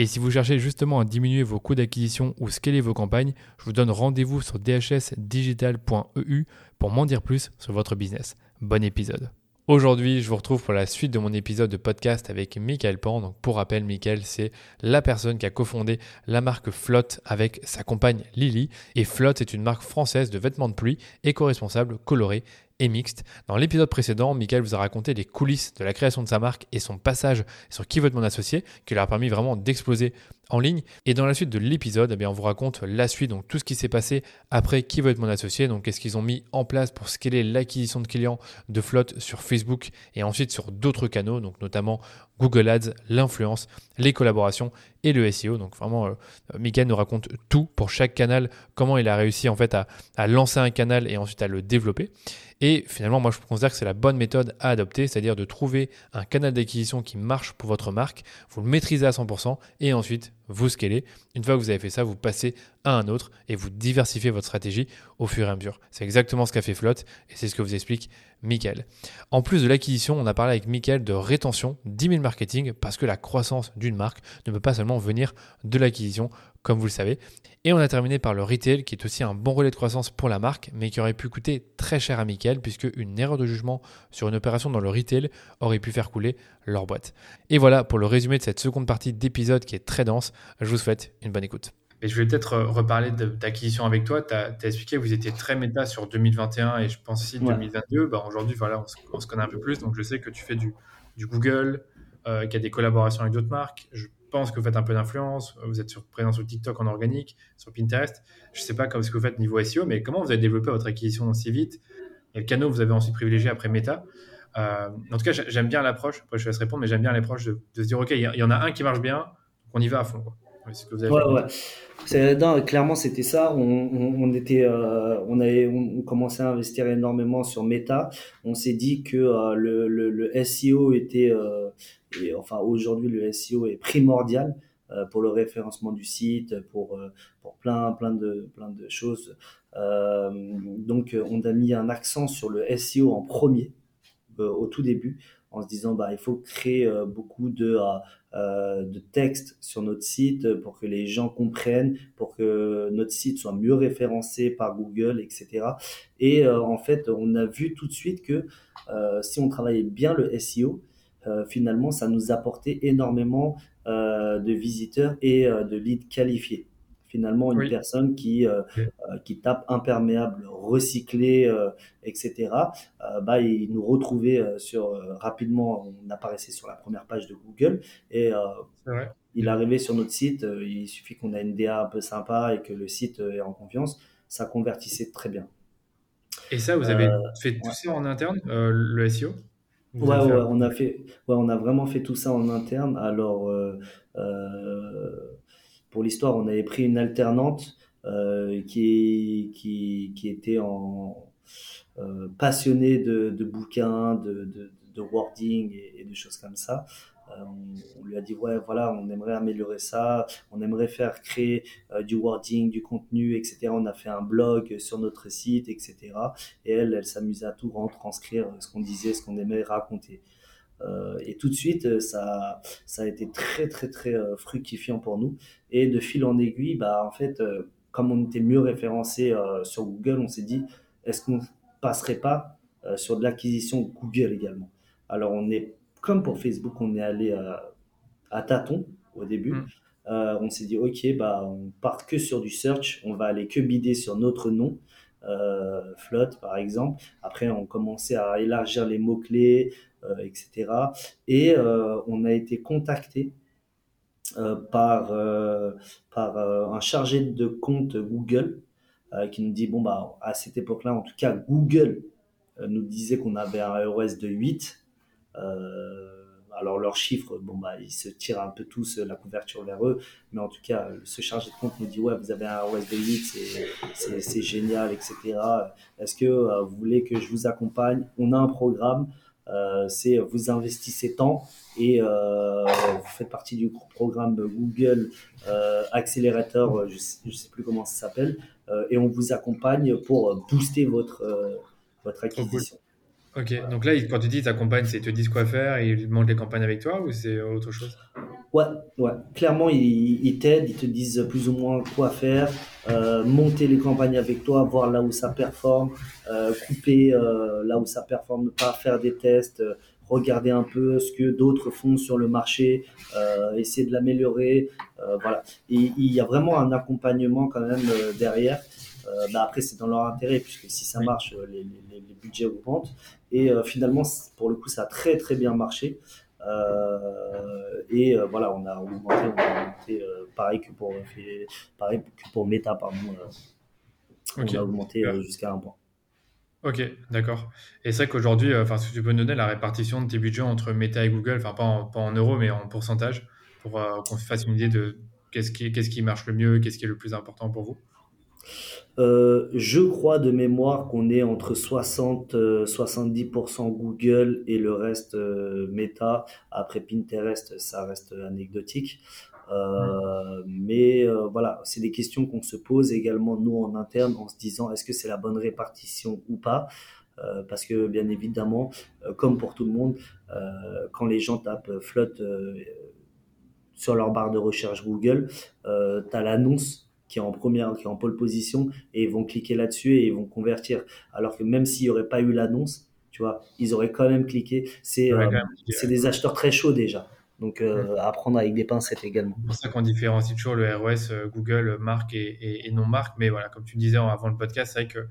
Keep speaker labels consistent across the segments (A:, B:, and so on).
A: Et si vous cherchez justement à diminuer vos coûts d'acquisition ou scaler vos campagnes, je vous donne rendez-vous sur dhsdigital.eu pour m'en dire plus sur votre business. Bon épisode. Aujourd'hui, je vous retrouve pour la suite de mon épisode de podcast avec Michael Pan. Donc, pour rappel, Michael, c'est la personne qui a cofondé la marque Flotte avec sa compagne Lily. Et Flotte est une marque française de vêtements de pluie éco-responsable, colorés et mixte. Dans l'épisode précédent, Michael vous a raconté les coulisses de la création de sa marque et son passage sur qui veut être mon associé, qui leur a permis vraiment d'exploser en ligne. Et dans la suite de l'épisode, eh on vous raconte la suite, donc tout ce qui s'est passé après qui veut être mon associé, donc qu'est-ce qu'ils ont mis en place pour scaler l'acquisition de clients de flotte sur Facebook et ensuite sur d'autres canaux, donc notamment Google Ads, l'influence, les collaborations et le SEO. Donc vraiment, euh, nous raconte tout pour chaque canal, comment il a réussi en fait à, à lancer un canal et ensuite à le développer. Et finalement, moi, je considère que c'est la bonne méthode à adopter, c'est-à-dire de trouver un canal d'acquisition qui marche pour votre marque, vous le maîtrisez à 100% et ensuite vous scalez. Une fois que vous avez fait ça, vous passez un autre et vous diversifiez votre stratégie au fur et à mesure. C'est exactement ce qu'a fait Flotte et c'est ce que vous explique Michael. En plus de l'acquisition, on a parlé avec Michael de rétention, 10 000 marketing, parce que la croissance d'une marque ne peut pas seulement venir de l'acquisition, comme vous le savez. Et on a terminé par le retail, qui est aussi un bon relais de croissance pour la marque, mais qui aurait pu coûter très cher à Michael, puisque une erreur de jugement sur une opération dans le retail aurait pu faire couler leur boîte. Et voilà pour le résumé de cette seconde partie d'épisode qui est très dense. Je vous souhaite une bonne écoute. Et je vais peut-être euh, reparler d'acquisition avec toi. Tu as, expliqué que vous étiez très méta sur 2021 et je pense aussi 2022. Bah, Aujourd'hui, voilà, on se, connaît un peu plus. Donc, je sais que tu fais du, du Google, euh, qu'il y a des collaborations avec d'autres marques. Je pense que vous faites un peu d'influence. Vous êtes sur, présent sur TikTok en organique, sur Pinterest. Je ne sais pas comment ce que vous faites niveau SEO, mais comment vous avez développé votre acquisition aussi vite? Et le canal vous avez ensuite privilégié après Meta? Euh, En tout cas, j'aime bien l'approche. Après, je vais laisse répondre, mais j'aime bien l'approche de, se dire OK, il y, en a un qui marche bien, on y va à fond.
B: Ce que vous avez ouais, non, clairement, c'était ça. On, on, était, euh, on avait, on commençait à investir énormément sur Meta. On s'est dit que euh, le, le, le, SEO était, euh, et, enfin aujourd'hui le SEO est primordial pour le référencement du site, pour pour plein plein de plein de choses. donc, on a mis un accent sur le SEO en premier au tout début en se disant bah il faut créer beaucoup de euh, de texte sur notre site pour que les gens comprennent, pour que notre site soit mieux référencé par Google, etc. Et euh, en fait, on a vu tout de suite que euh, si on travaillait bien le SEO, finalement, ça nous apportait énormément de visiteurs et de leads qualifiés finalement une personne qui euh, euh, qui tape imperméable recyclé euh, etc bah il nous retrouvait sur rapidement. On apparaissait sur la première page de Google et il arrivait sur notre site il suffit qu'on ait une DA un peu sympa et que le site est en confiance ça convertissait très bien.
A: Et ça vous avez fait tout ça en interne le SEO
B: Ouais, ouais, on a fait, ouais, on a vraiment fait tout ça en interne. Alors, pour l'histoire, on avait pris une alternante euh, qui, était euh, passionnée de, bouquins, de, wording et, de choses comme ça. Euh, on, lui a dit ouais voilà on aimerait améliorer ça on aimerait faire créer du wording du contenu etc on a fait un blog sur notre site etc et elle elle s'amusait à tout retranscrire ce qu'on disait ce qu'on aimait raconter euh, et tout de suite, euh, ça, ça a été très, très, très euh, fructifiant pour nous. Et de fil en aiguille, bah, en fait, comme on était mieux référencé sur Google, on s'est dit, est-ce qu'on passerait pas sur de l'acquisition Google également? Alors, on est, comme pour Facebook, on est allé à tâtons au début. Mm. on s'est dit, OK, bah, on part que sur du search, on va aller que bider sur notre nom. Flotte par exemple. Après, on commençait à élargir les mots-clés, etc. Et on a été contacté par, par un chargé de compte Google qui nous dit, bon, bah, à cette époque-là, en tout cas, Google nous disait qu'on avait un ROS de 8. Euh, alors leurs chiffres, bon bah ils se tirent un peu tous la couverture vers eux, mais en tout cas ce chargé de compte nous dit ouais vous avez un OS de 8, c'est génial, etc. Est-ce que euh, vous voulez que je vous accompagne? On a un programme, euh, c'est vous investissez tant et euh, vous faites partie du programme Google Accélérateur, je ne sais, plus comment ça s'appelle, et on vous accompagne pour booster votre votre acquisition.
A: Ok, donc là, quand tu dis t'accompagnes, c'est ils te disent quoi faire et ils montent les campagnes avec toi ou c'est autre chose?
B: Ouais, ouais. Clairement, ils, t'aident, ils te disent plus ou moins quoi faire, euh, monter les campagnes avec toi, voir là où ça performe, euh, couper euh, là où ça performe pas, faire des tests, regarder un peu ce que d'autres font sur le marché, essayer de l'améliorer. voilà. Et il y a vraiment un accompagnement quand même derrière. Bah après, c'est dans leur intérêt, puisque si ça marche, les, les, les budgets augmentent. Et euh, finalement, pour le coup, ça a très très bien marché. Euh, et euh, voilà, on a augmenté, on a augmenté pareil que pour pareil que pour Meta, pardon. On a augmenté jusqu'à un point.
A: Ok, d'accord. Et c'est vrai qu'aujourd'hui, enfin, si tu peux nous donner la répartition de tes budgets entre Meta et Google, enfin pas en, pas en euros, mais en pourcentage, pour qu'on fasse une idée de qu'est-ce qui, qu'est-ce qui marche le mieux, qu'est-ce qui est le plus important pour vous
B: euh, je crois de mémoire qu'on est entre 60 70% euh, Google et le reste euh, Meta. Après Pinterest, ça reste anecdotique. mais voilà, c'est des questions qu'on se pose également nous en interne en se disant est-ce que c'est la bonne répartition ou pas? Parce que bien évidemment, comme pour tout le monde, quand les gens tapent flotte sur leur barre de recherche Google, tu as l'annonce qui est en première, qui est en pole position, et ils vont cliquer là-dessus et ils vont convertir. Alors que même s'il n'y aurait pas eu l'annonce, tu vois, ils auraient quand même cliqué. C'est euh, des acheteurs très chauds déjà. Donc euh, à prendre avec des pincettes également.
A: C'est pour ça qu'on différencie toujours le ROS euh, Google marque et, et, non marque. Mais voilà, comme tu disais avant le podcast, c'est vrai que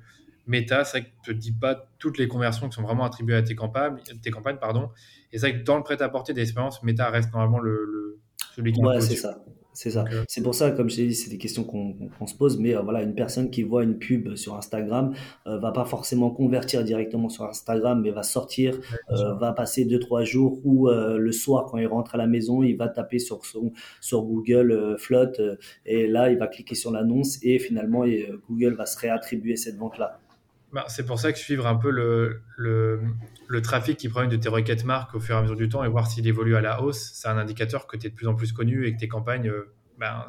A: Meta, c'est vrai que ne te dit pas toutes les conversions qui sont vraiment attribuées à tes campagnes, tes campagnes pardon. Et c'est vrai que dans le prêt-à-porter d'expérience, Meta reste normalement le, le
B: celui qui Ouais, c'est ça. C'est ça. Euh, c'est pour ça, comme je t'ai dit, c'est des questions qu'on se pose. Mais euh, voilà, une personne qui voit une pub sur Instagram euh, va pas forcément convertir directement sur Instagram, mais va sortir, va passer deux trois jours ou le soir quand il rentre à la maison, il va taper sur son sur Google Flotte et là il va cliquer sur l'annonce et finalement Google va se réattribuer cette vente là.
A: Bah, c'est pour ça que suivre un peu le, le, le, trafic qui provient de tes requêtes marques au fur et à mesure du temps et voir s'il évolue à la hausse, c'est un indicateur que tu es de plus en plus connu et que tes campagnes, euh, ben,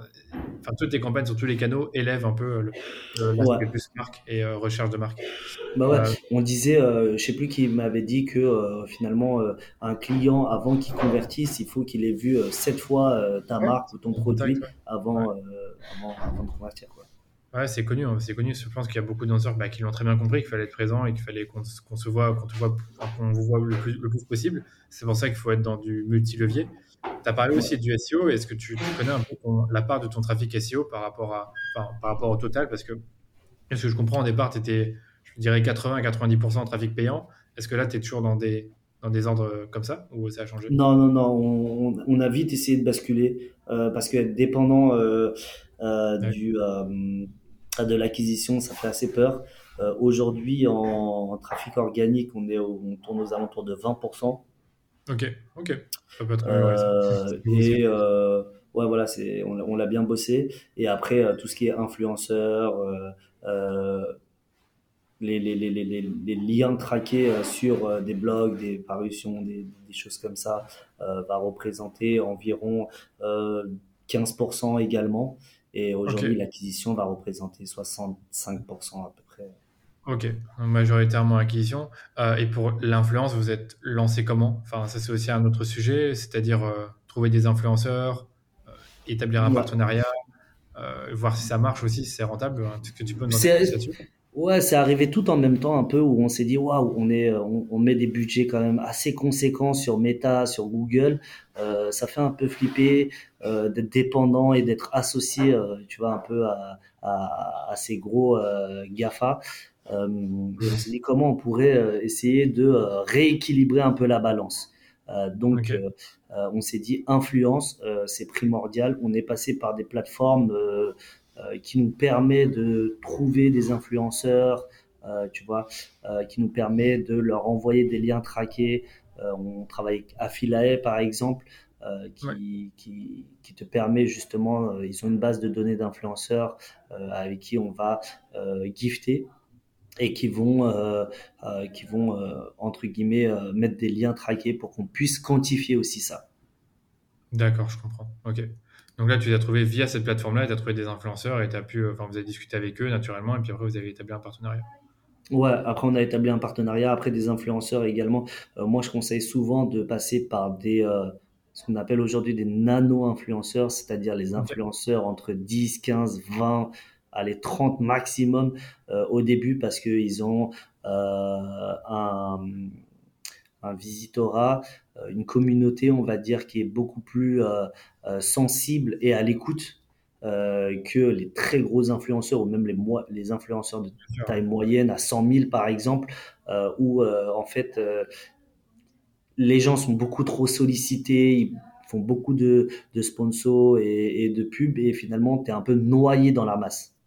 A: enfin toutes tes campagnes sur tous les canaux élèvent un peu le, le plus marque et euh, recherche de marque.
B: Bah ouais, euh, on disait, je sais plus qui m'avait dit que finalement un client avant qu'il convertisse, il faut qu'il ait vu sept fois ta marque ou ton produit avant, avant, avant de convertir. Quoi.
A: Ouais, c'est connu, hein, c'est connu. Je pense qu'il y a beaucoup de danseurs bah, qui l'ont très bien compris, qu'il fallait être présent et qu'il fallait qu'on se voit, qu'on voit, qu'on vous voit le plus, le plus possible. C'est pour ça qu'il faut être dans du multi-levier. Tu as parlé aussi du SEO. Est-ce que tu, connais un peu la part de ton trafic SEO par rapport, à, par rapport au total? Parce que, est-ce que je comprends, au départ, tu étais, je dirais, 80-90% en trafic payant. Est-ce que là, tu es toujours dans des, dans des ordres comme ça ou ça a changé?
B: Non, non, non. On, a vite essayé de basculer parce que dépendant euh, euh, du de l'acquisition, ça fait assez peur. Euh, aujourd'hui, en, trafic organique, on, est on tourne aux alentours de 20%.
A: Ok, ok. Ça peut
B: être euh, et euh, ouais, voilà, c'est, on, l'a bien bossé. Et après, tout ce qui est influenceur, les, les, les, les, liens traqués sur des blogs, des parutions, des, des choses comme ça, va représenter environ 15% également. Et aujourd'hui, l'acquisition va représenter 65% à peu près.
A: Ok, majoritairement acquisition. Euh, et pour l'influence, vous êtes lancé comment? Enfin, ça c'est aussi un autre sujet, c'est-à-dire euh, trouver des influenceurs, euh, établir un partenariat, voir si ça marche aussi, si c'est rentable. Est-ce que tu peux nous
B: là-dessus Ouais, c'est arrivé tout en même temps un peu où on s'est dit waouh, on est, on, on met des budgets quand même assez conséquents sur Meta, sur Google. Euh, ça fait un peu flipper euh, d'être dépendant et d'être associé, euh, tu vois, un peu à, à, à ces gros euh, Gafa. Euh, on s'est dit comment on pourrait euh, essayer de euh, rééquilibrer un peu la balance? Euh, donc,
A: Ok.
B: euh, euh, on s'est dit influence, euh, c'est primordial. On est passé par des plateformes euh, euh, qui nous permet de trouver des influenceurs, euh, tu vois, euh, qui nous permet de leur envoyer des liens traqués. Euh, on travaille avec Affiliate par exemple, euh,
A: Ouais.
B: qui, te permet justement, euh, ils ont une base de données d'influenceurs euh, avec qui on va euh, gifter et qui vont, euh, euh, qui vont euh, entre guillemets euh, mettre des liens traqués pour qu'on puisse quantifier aussi ça.
A: D'accord, je comprends. Ok. Donc là, tu les as trouvés via cette plateforme-là, tu as trouvé des influenceurs et tu as pu, euh, enfin, vous avez discuté avec eux naturellement, et puis après, vous avez établi un partenariat.
B: Ouais, après on a établi un partenariat, après des influenceurs également. Euh, moi, je conseille souvent de passer par des, euh, ce qu'on appelle aujourd'hui des nano-influenceurs, c'est-à-dire les influenceurs entre 10, 15, 20, allez, 30 maximum euh, au début parce qu'ils ont un, un visitorat, une communauté, on va dire, qui est beaucoup plus euh, euh, sensible et à l'écoute euh, que les très gros influenceurs ou même les, les influenceurs de taille moyenne à 100 000 par exemple, euh, où euh, en fait euh, les gens sont beaucoup trop sollicités, ils font beaucoup de, de sponsors et, et de pubs et finalement tu es un peu noyé dans la masse.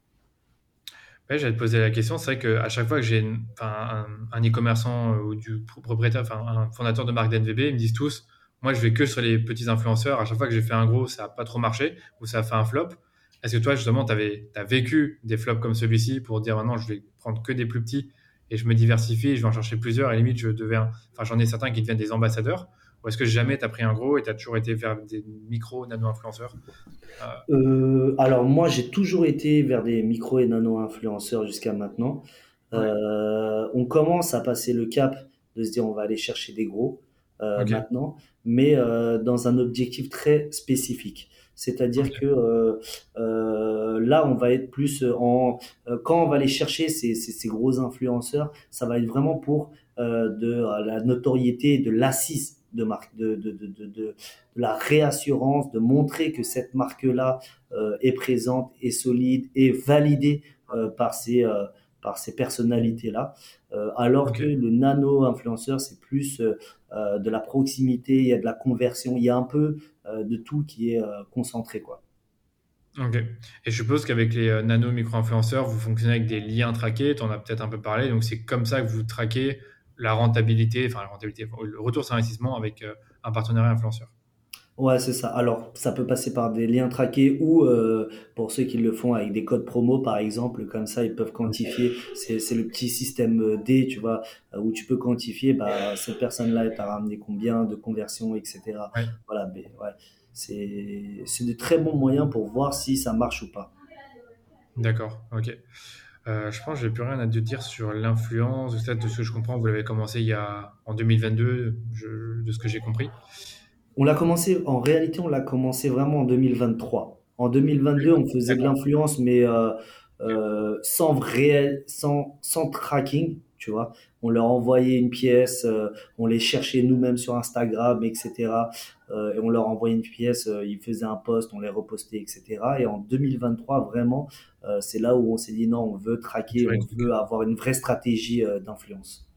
A: J'allais te poser la question. C'est vrai qu'à chaque fois que j'ai un, e-commerçant euh, ou du pro- propriétaire, enfin un fondateur de marque d'NVB, ils me disent tous, moi je vais que sur les petits influenceurs. À chaque fois que j'ai fait un gros, ça n'a pas trop marché ou ça a fait un flop. Est-ce que toi, justement, tu as vécu des flops comme celui-ci pour dire maintenant je vais prendre que des plus petits et je me diversifie, je vais en chercher plusieurs et limite je j'en ai certains qui deviennent des ambassadeurs. Ou est-ce que jamais tu as pris un gros et tu as toujours été vers des micro, nano-influenceurs? Euh,
B: Euh, alors moi j'ai toujours été vers des micro et nano influenceurs jusqu'à maintenant.
A: ouais,
B: Euh, on commence à passer le cap de se dire on va aller chercher des gros maintenant, mais dans un objectif très spécifique. C'est-à-dire que là, on va être plus en quand on va aller chercher ces, ces, ces gros influenceurs, ça va être vraiment pour de la notoriété, de l'assise de marque, de, de, de, de, de, de la réassurance, de montrer que cette marque-là euh, est présente, est solide, est validée euh, par ces euh, par ces personnalités-là, alors que le nano-influenceur, c'est plus de la proximité, il y a de la conversion, il y a un peu de tout qui est concentré, quoi.
A: Ok. Et je suppose qu'avec les euh, nano micro-influenceurs, vous fonctionnez avec des liens traqués, tu en as peut-être un peu parlé, donc c'est comme ça que vous traquez la rentabilité, enfin la rentabilité, le retour sur investissement avec euh, un partenariat influenceur.
B: Ouais, c'est ça. Alors, ça peut passer par des liens traqués ou euh, pour ceux qui le font avec des codes promo, par exemple, comme ça, ils peuvent quantifier. C'est, le petit système euh, D, tu vois, où tu peux quantifier, bah, cette personne-là, elle t'a ramené combien de conversions, etc.
A: Ouais.
B: Voilà, mais ouais, c'est, c'est de très bons moyens pour voir si ça marche ou pas.
A: D'accord, ok. Euh, je pense que j'ai plus rien à te dire sur l'influence, de ce que je comprends, vous l'avez commencé il y a en 2022, je- de ce que j'ai compris.
B: On l'a commencé, en réalité, on l'a commencé vraiment en 2023. En 2022, on faisait de l'influence, mais euh, euh, sans réel, sans, sans tracking, tu vois. On leur envoyait une pièce, on les cherchait nous-mêmes sur Instagram, etc. Euh, et on leur envoyait une pièce, euh, ils faisaient un post, on les repostait, etc. Et en 2023, vraiment, euh, c'est là où on s'est dit non, on veut traquer, on veut avoir une vraie stratégie d'influence.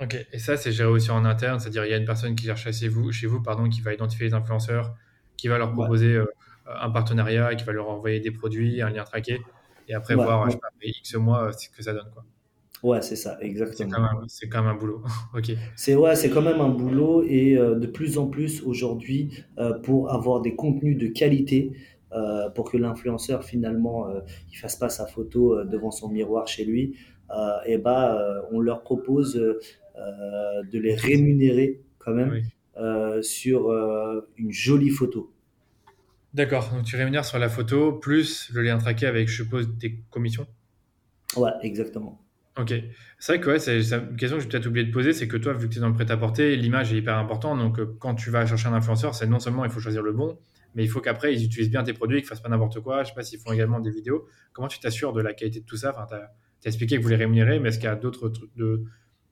A: Ok, et ça, c'est géré aussi en interne, c'est-à-dire il y a une personne qui cherche chez vous, chez vous pardon, qui va identifier les influenceurs, qui va leur proposer un partenariat, qui va leur envoyer des produits, un lien traqué, et après
B: ouais,
A: voir, je
B: ouais,
A: sais pas, X mois, ce que ça donne, quoi.
B: Ouais, c'est ça, exactement.
A: c'est quand même un boulot. Ok,
B: C'est ouais, c'est quand même un boulot et euh, de plus en plus aujourd'hui euh, pour avoir des contenus de qualité euh, pour que l'influenceur finalement il fasse pas sa photo devant son miroir chez lui et bah on leur propose de les rémunérer quand même
A: oui.
B: sur une jolie photo.
A: D'accord, donc tu rémunères sur la photo, plus le lien traqué avec, je suppose, des commissions?
B: Ouais, exactement.
A: Ok, c'est vrai que ouais, c'est une question que j'ai peut-être oublié de poser, c'est que toi, vu que tu es dans le prêt-à-porter, l'image est hyper importante. Donc, euh, quand tu vas chercher un influenceur, c'est non seulement il faut choisir le bon, mais il faut qu'après, ils utilisent bien tes produits, qu'ils fassent pas n'importe quoi. Je sais pas s'ils font également des vidéos. Comment tu t'assures de la qualité de tout ça? Enfin, t'as as expliqué que vous les rémunérez, mais est-ce qu'il y a d'autres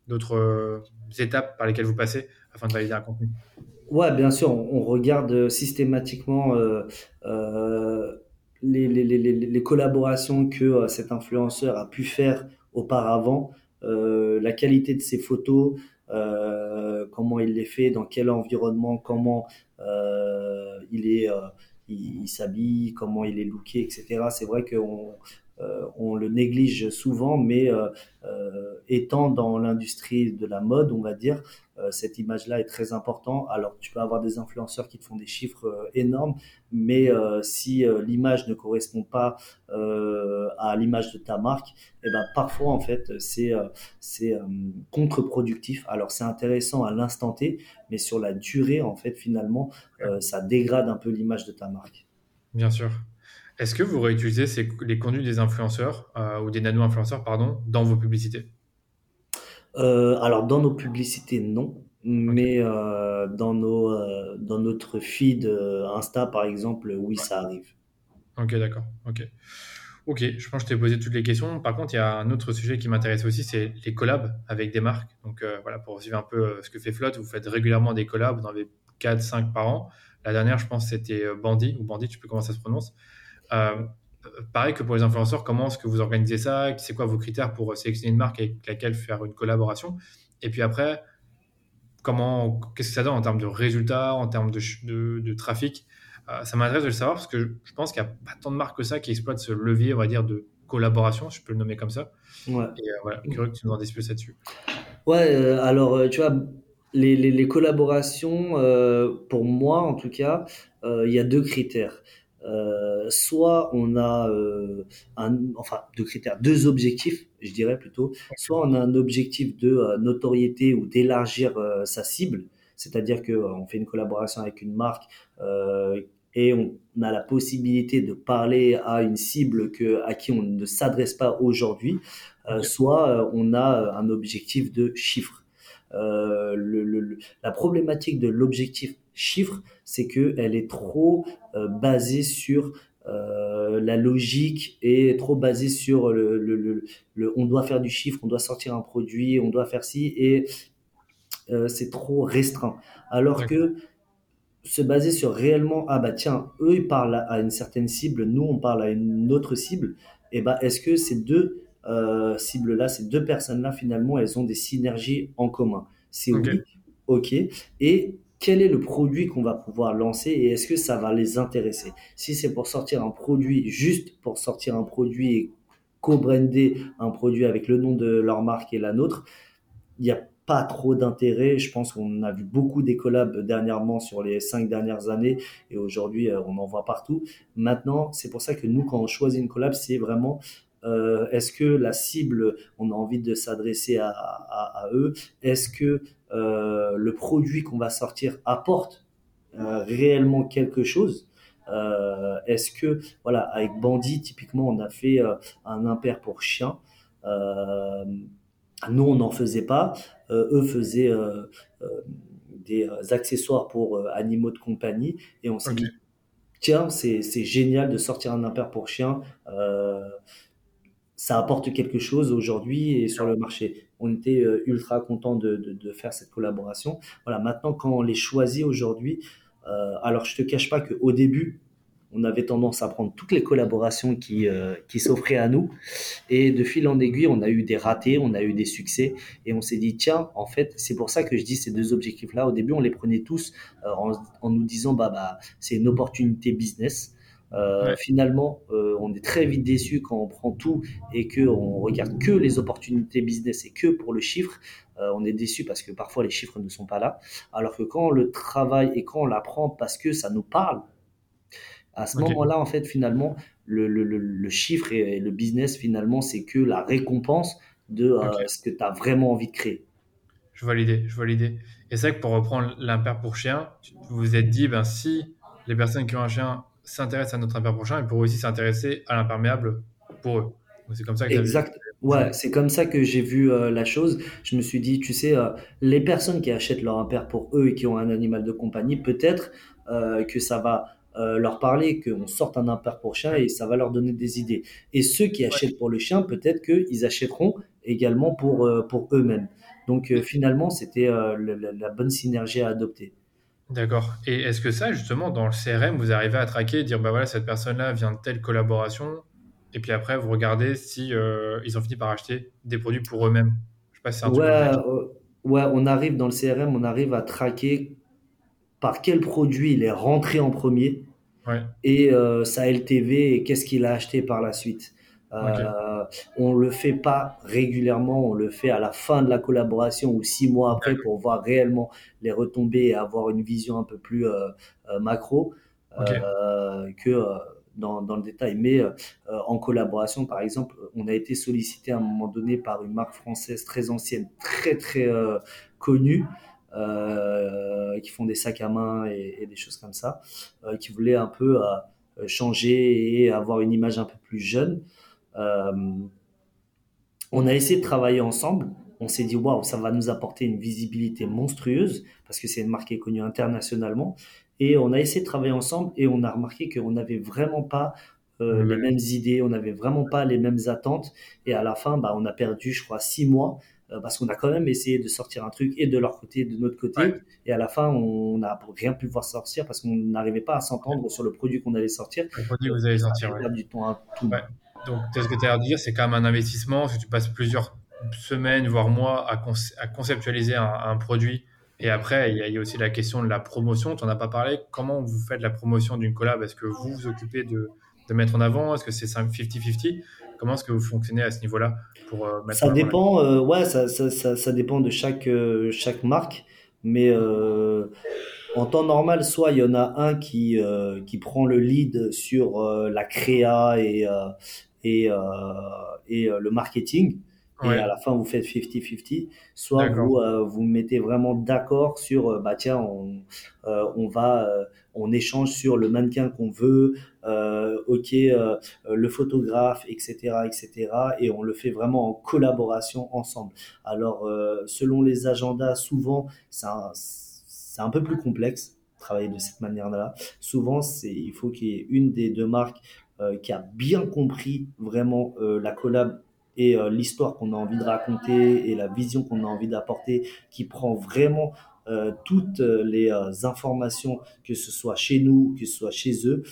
A: d'autres étapes par lesquelles vous passez afin de valider un contenu?
B: Ouais, bien sûr, on, regarde systématiquement les, les, les, les, collaborations que cet influenceur a pu faire auparavant, la qualité de ses photos, euh, comment il les fait, dans quel environnement, comment euh, il est, euh, il, s'habille, comment il est looké, etc. C'est vrai qu'on on le néglige souvent, mais étant dans l'industrie de la mode, on va dire, euh, cette image-là est très importante. Alors, tu peux avoir des influenceurs qui te font des chiffres euh, énormes, mais euh, si l'image ne correspond pas à l'image de ta marque, eh ben parfois en fait c'est c'est contre-productif. Alors c'est intéressant à l'instant T, mais sur la durée en fait finalement ça dégrade un peu l'image de ta marque.
A: Bien sûr. Est-ce que vous réutilisez ces, les contenus des influenceurs ou des nano-influenceurs pardon dans vos publicités?
B: Euh, alors, dans nos publicités, non. Mais euh, dans, nos, euh, dans notre feed Insta, par exemple, oui, ça arrive.
A: Ok, d'accord. Ok. Ok, je pense que je t'ai posé toutes les questions. Par contre, il y a un autre sujet qui m'intéresse aussi, c'est les collabs avec des marques. Donc voilà, pour suivre un peu ce que fait Flotte, vous faites régulièrement des collabs, vous en avez 4-5 par an. La dernière, je pense, c'était Bandit, ou Bandit, je sais plus comment ça se prononce pareil que pour les influenceurs, comment est-ce que vous organisez ça? C'est quoi vos critères pour sélectionner une marque avec laquelle faire une collaboration? Et puis après, comment, qu'est-ce que ça donne en termes de résultats, en termes de, de, trafic? Euh, Ça m'intéresse de le savoir parce que je pense qu'il n'y a pas tant de marques que ça qui exploitent ce levier, on va dire, de collaboration, je peux le nommer comme ça. Ouais. Et euh, voilà, curieux que tu nous en dises plus là-dessus.
B: Ouais, euh, alors tu vois, les, les, les collaborations, pour moi en tout cas, il y a deux critères. Euh, soit on a euh, un, enfin deux critères, deux objectifs, je dirais plutôt. Soit on a un objectif de euh, notoriété ou d'élargir sa cible, c'est-à-dire que on fait une collaboration avec une marque et on a la possibilité de parler à une cible que, à qui on ne s'adresse pas aujourd'hui, soit on a un objectif de chiffre. le, la problématique de l'objectif chiffre, c'est qu'elle est trop euh, basée sur euh, la logique et trop basée sur le, le, le, on doit faire du chiffre, on doit sortir un produit, on doit faire ci, et euh, c'est trop restreint. Alors que se baser sur réellement, ah bah tiens, eux ils parlent à une certaine cible, nous on parle à une autre cible, et bah est-ce que ces deux cibles-là, ces deux personnes-là, finalement, elles ont des synergies en commun? C'est oui, ok. Et quel est le produit qu'on va pouvoir lancer et est-ce que ça va les intéresser? Si c'est pour sortir un produit, juste pour sortir un produit et co-brander un produit avec le nom de leur marque et la nôtre, il n'y a pas trop d'intérêt. Je pense qu'on a vu beaucoup des collabs dernièrement sur les cinq dernières années et aujourd'hui euh, on en voit partout. Maintenant, c'est pour ça que nous, quand on choisit une collab, c'est vraiment euh, est-ce que la cible, on a envie de s'adresser à, à, eux? Est-ce que le produit qu'on va sortir apporte euh, réellement quelque chose euh, Est-ce que, voilà, avec Bandit, typiquement, on a fait un impair pour chien. nous, on n'en faisait pas. eux faisaient des accessoires pour animaux de compagnie. Et on s'est dit, tiens, c'est génial de sortir un impair pour chien ça apporte quelque chose aujourd'hui et sur le marché. On était euh, ultra content de, faire cette collaboration. Voilà, maintenant quand on les choisit aujourd'hui, euh, alors je te cache pas qu'au début, on avait tendance à prendre toutes les collaborations qui, euh, qui s'offraient à nous. Et de fil en aiguille, on a eu des ratés, on a eu des succès. Et on s'est dit, tiens, en fait, c'est pour ça que je dis ces deux objectifs-là. Au début, on les prenait tous en, en, nous disant, bah, bah, c'est une opportunité business. Euh, finalement, euh, on est très vite déçu quand on prend tout et que on regarde que les opportunités business et que pour le chiffre. Euh, on est déçu parce que parfois les chiffres ne sont pas là. Alors que quand on le travaille et quand on l'apprend parce que ça nous parle, à ce moment-là, en fait, finalement, le, le, le, chiffre et, le business, finalement, c'est que la récompense de ce que tu as vraiment envie de créer.
A: Je vois l'idée, je vois l'idée. Et c'est vrai que pour reprendre l'impair pour chien, vous vous êtes dit, ben, si les personnes qui ont un chien s'intéressent à notre impair prochain, ils pourront aussi s'intéresser à l'imperméable pour eux.
B: C'est comme ça que exact. Ouais, c'est comme ça que j'ai vu euh, la chose. Je me suis dit, tu sais, euh, les personnes qui achètent leur impair pour eux et qui ont un animal de compagnie, peut-être euh, que ça va leur parler qu'on sorte un impair pour chien et ça va leur donner des idées. Et ceux qui achètent pour le chien, peut-être qu'ils achèteront également pour, pour eux-mêmes. Donc finalement, c'était la, la bonne synergie à adopter.
A: D'accord. Et est-ce que ça, justement, dans le CRM, vous arrivez à traquer et dire, bah voilà, cette personne-là vient de telle collaboration, et puis après, vous regardez si ils ont fini par acheter des produits pour eux-mêmes? Je sais pas si c'est un
B: truc ouais, on arrive dans le CRM, on arrive à traquer par quel produit il est rentré en premier et euh, sa LTV et qu'est-ce qu'il a acheté par la suite. Euh, on le fait pas régulièrement, on le fait à la fin de la collaboration ou six mois après pour voir réellement les retombées et avoir une vision un peu plus euh, euh, macro que dans, dans, le détail. Mais en collaboration, par exemple, on a été sollicité à un moment donné par une marque française très ancienne, très très connue, euh, qui font des sacs à main et, des choses comme ça, euh, qui voulaient un peu euh, changer et avoir une image un peu plus jeune. On a essayé de travailler ensemble. On s'est dit, waouh, ça va nous apporter une visibilité monstrueuse parce que c'est une marque qui est connue internationalement. Et on a essayé de travailler ensemble et on a remarqué qu'on n'avait vraiment pas les mêmes idées, on n'avait vraiment pas les mêmes attentes. Et à la fin, bah, on a perdu, je crois, six mois euh, parce qu'on a quand même essayé de sortir un truc et de leur côté, de notre côté. Et à la fin, on n'a rien pu voir sortir parce qu'on n'arrivait pas à s'entendre sur le produit qu'on allait sortir.
A: Le produit que vous allez sortir. Du temps à tout. Donc, ce que tu as à dire, c'est quand même un investissement. Si tu passes plusieurs semaines, voire mois à, à conceptualiser un, produit. Et après, il y, a, il y, a, aussi la question de la promotion. Tu n'en as pas parlé. Comment vous faites la promotion d'une collab? Est-ce que vous vous occupez de, de mettre en avant? Est-ce que c'est 50-50 Comment est-ce que vous fonctionnez à ce niveau-là pour
B: euh, Ça dépend, euh, ouais, ça, ça, ça, ça, dépend de chaque, euh, chaque marque, mais en temps normal, soit il y en a un qui, qui prend le lead sur la créa et, et, et le marketing, et à la fin vous faites 50-50, soit vous euh, vous mettez vraiment d'accord sur euh, bah tiens on euh, on va on échange sur le mannequin qu'on veut, ok le photographe etc etc et on le fait vraiment en collaboration ensemble. Alors selon les agendas souvent un, c'est un peu plus complexe travailler de cette manière-là. Souvent c'est il faut qu'il y ait une des deux marques qui a bien compris vraiment la collab et euh, l'histoire qu'on a envie de raconter et la vision qu'on a envie d'apporter qui prend vraiment euh, toutes les euh, informations, que ce soit chez nous, que ce soit chez eux,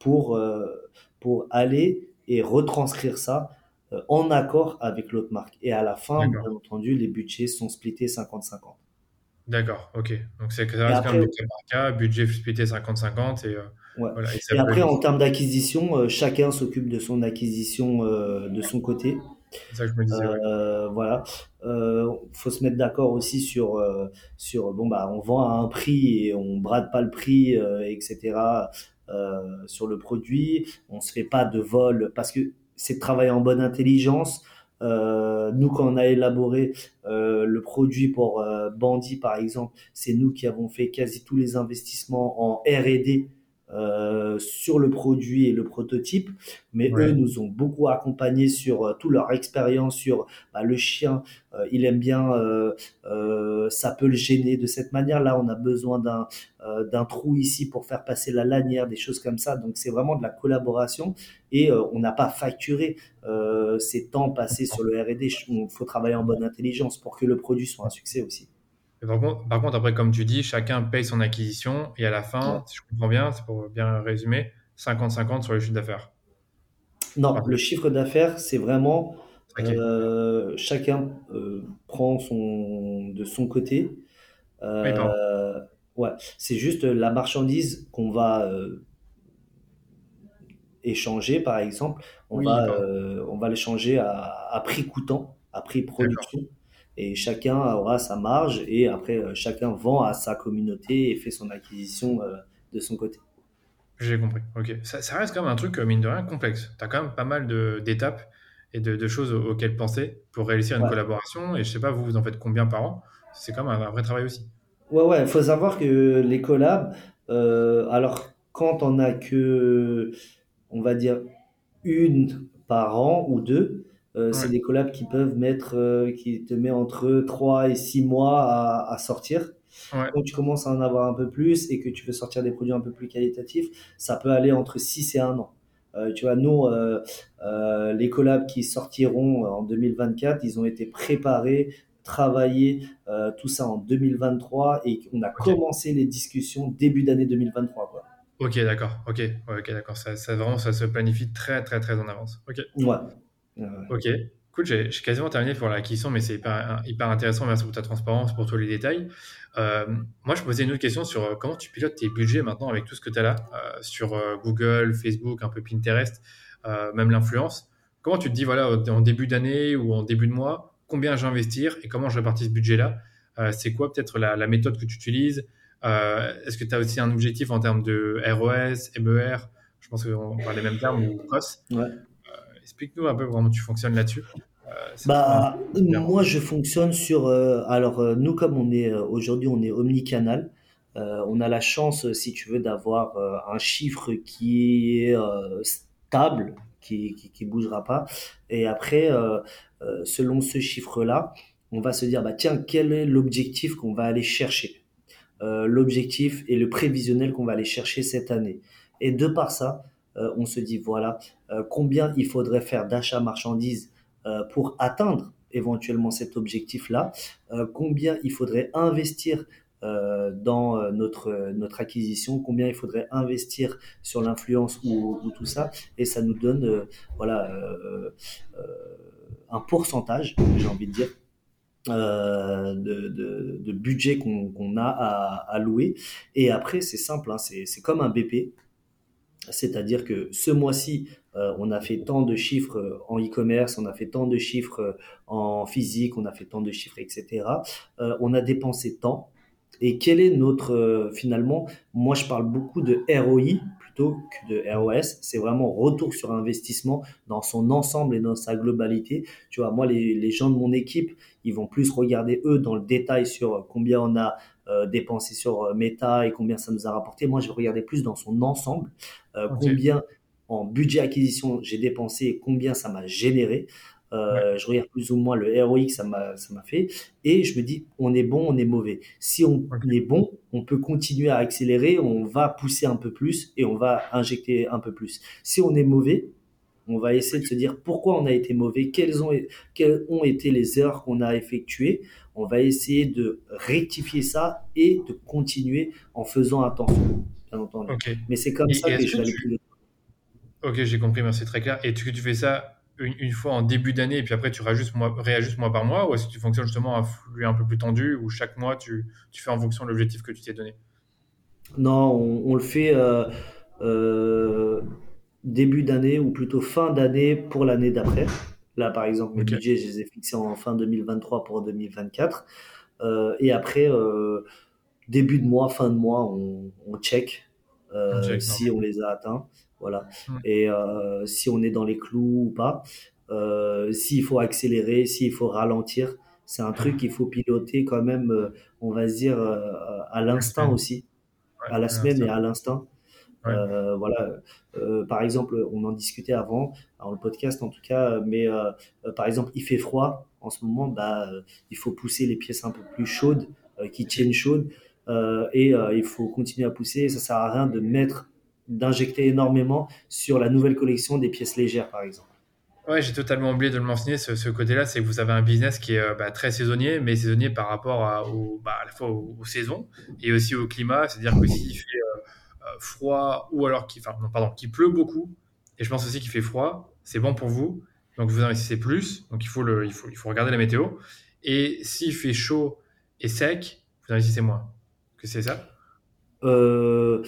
B: pour, pour aller et retranscrire ça en accord avec l'autre marque. Et à la fin, bien entendu, les budgets sont splittés 50-50.
A: D'accord, ok. Donc c'est reste quand même cas, budget splitté 50-50 et
B: et, après, en termes d'acquisition, euh, chacun s'occupe de son acquisition euh, de son côté.
A: C'est ça que je me disais.
B: Euh, voilà. faut se mettre d'accord aussi sur sur bon bah on vend à un prix et on brade pas le prix etc. sur le produit. On se fait pas de vol parce que c'est de travailler en bonne intelligence. Nous, quand on a élaboré le produit pour Bandit, par exemple, c'est nous qui avons fait quasi tous les investissements en R&D euh, sur le produit et le prototype, mais eux nous ont beaucoup accompagnés sur euh, toute leur expérience sur bah, le chien, euh, il aime bien, ça peut le gêner de cette manière. Là, on a besoin d'un d'un trou ici pour faire passer la lanière, des choses comme ça. Donc c'est vraiment de la collaboration et on n'a pas facturé ces temps passés sur le R&D. Il faut travailler en bonne intelligence pour que le produit soit un succès aussi.
A: Par contre, après, comme tu dis, chacun paye son acquisition et à la fin, si je comprends bien, c'est pour bien résumer, 50-50 sur le chiffre d'affaires.
B: Non, le chiffre d'affaires, c'est vraiment euh, chacun euh, prend son, de son côté. Euh, ouais, c'est juste la marchandise qu'on va échanger, par exemple. On va, on va l'échanger à, à, prix coûtant, à prix production et chacun aura sa marge et après euh, chacun vend à sa communauté et fait son acquisition euh, de son côté.
A: J'ai compris. Ok. Ça, reste quand même un truc, euh, mine de rien, complexe. Tu as quand même pas mal d'étapes et de, choses auxquelles penser pour réussir une collaboration. Et je sais pas, vous, vous en faites combien par an? C'est quand même un, vrai travail aussi.
B: Ouais, ouais. Il faut savoir que les collabs, alors quand on a que, on va dire, une par an ou deux, euh, c'est des collabs qui peuvent mettre, euh, qui te met entre 3 et 6 mois à, à sortir. Quand tu commences à en avoir un peu plus et que tu veux sortir des produits un peu plus qualitatifs, ça peut aller entre 6 et 1 an. Euh, tu vois, nous, les collabs qui sortiront en 2024, ils ont été préparés, travaillés, tout ça en 2023 et on a commencé les discussions début d'année 2023. Quoi.
A: Ok, d'accord. Ok, ok, d'accord. Ça, ça, vraiment, ça se planifie très, très, très en avance. Ok.
B: Ouais.
A: Ok. Cool, j'ai quasiment terminé pour l'acquisition, mais c'est hyper, hyper, intéressant. Merci pour ta transparence, pour tous les détails. Euh, moi, je posais une autre question sur euh, comment tu pilotes tes budgets maintenant avec tout ce que tu as là, euh, sur Google, Facebook, un peu Pinterest, même l'influence. Comment tu te dis, voilà, en début d'année ou en début de mois, combien j'investir et comment je répartis ce budget-là C'est quoi peut-être la, méthode que tu utilises Est-ce que tu as aussi un objectif en termes de ROS, MER Je pense qu'on parle les mêmes termes, ou COS.
B: Ouais.
A: Explique-nous un peu comment tu fonctionnes là-dessus.
B: Euh, bah, moi, je fonctionne sur. Euh, alors, euh, nous, comme on est aujourd'hui, on est omnicanal. on a la chance, si tu veux, d'avoir un chiffre qui est stable, qui, qui, bougera pas. Et après, selon ce chiffre-là, on va se dire, bah tiens, quel est l'objectif qu'on va aller chercher? L'objectif et le prévisionnel qu'on va aller chercher cette année. Et de par ça, on se dit, voilà, combien il faudrait faire d'achat marchandises euh, pour atteindre éventuellement cet objectif-là, euh, combien il faudrait investir euh, dans notre, notre acquisition, combien il faudrait investir sur l'influence ou, tout ça, et ça nous donne voilà, un pourcentage, j'ai envie de dire, de, de, budget qu'on a à, à, louer. Et après, c'est simple, hein, c'est comme un BP. C'est-à-dire que ce mois-ci, euh, on a fait tant de chiffres euh, en e-commerce, on a fait tant de chiffres euh, en physique, on a fait tant de chiffres, etc. on a dépensé tant. Et quel est notre, finalement, moi je parle beaucoup de ROI plutôt que de ROS. C'est vraiment retour sur investissement dans son ensemble et dans sa globalité. Tu vois, moi, les, les gens de mon équipe, ils vont plus regarder eux dans le détail sur combien on a dépensé sur Meta et combien ça nous a rapporté. Moi, je vais regarder plus dans son ensemble, combien en budget acquisition j'ai dépensé et combien ça m'a généré. Euh, je regarde plus ou moins le ROI que ça m'a ça m'a fait. Et je me dis on est bon on est mauvais. Si on est bon on peut continuer à accélérer on va pousser un peu plus et on va injecter un peu plus. Si on est mauvais on va essayer de se dire pourquoi on a été mauvais quelles ont quelles ont été les erreurs qu'on a effectuées. On va essayer de rectifier ça et de continuer en faisant attention bien entendu. Mais c'est comme ça que je vais aller plus
A: Ok, j'ai compris, merci, très clair. Et tu, tu fais ça une, fois en début d'année et puis après tu réajustes mois, réajustes mois par mois ou est-ce que tu fonctionnes justement à flux un peu plus tendu ou chaque mois tu, tu fais en fonction de l'objectif que tu t'es donné?
B: Non, on, le fait euh, euh, début d'année ou plutôt fin d'année pour l'année d'après. Là, par exemple, mes budgets, je les ai fixés en fin 2023 pour 2024. Euh, et après, début de mois, fin de mois, on, on check, si on les a atteints. Voilà. Et euh, si on est dans les clous ou pas, euh, s'il faut accélérer, s'il faut ralentir, c'est un truc qu'il faut piloter quand même, euh, on va se dire, à l'instant aussi, à la semaine et à l'instant. voilà. par exemple, on en discutait avant, dans le podcast en tout cas, mais par exemple, il fait froid en ce moment, bah, il faut pousser les pièces un peu plus chaudes, qui tiennent chaudes, et il faut continuer à pousser. Ça sert à rien de mettre d'injecter énormément sur la nouvelle collection des pièces légères, par exemple.
A: Ouais, j'ai totalement oublié de le mentionner. Ce, côté-là, c'est que vous avez un business qui est euh, bah, très saisonnier, mais saisonnier par rapport à, au, bah, à la fois aux, saisons et aussi au climat. C'est-à-dire que s'il fait euh, euh, froid ou alors enfin, non, pardon, qu'il pleut beaucoup, et je pense aussi qu'il fait froid, c'est bon pour vous. Donc vous investissez plus. Donc il faut, le, il faut, il faut regarder la météo. Et s'il fait chaud et sec, vous investissez moins. Que c'est ça?
B: Euh,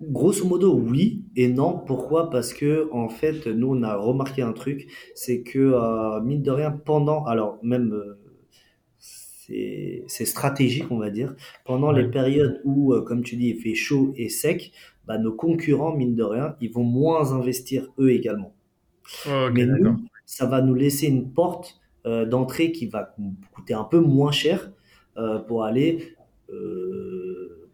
B: Grosso modo, oui et non. Pourquoi? Parce que en fait, nous on a remarqué un truc, c'est que euh, mine de rien, pendant, alors même euh, c'est stratégique, on va dire, pendant les périodes où, euh, comme tu dis, il fait chaud et sec, bah, nos concurrents, mine de rien, ils vont moins investir eux également. Mais nous, ça va nous laisser une porte d'entrée qui va coûter un peu moins cher pour aller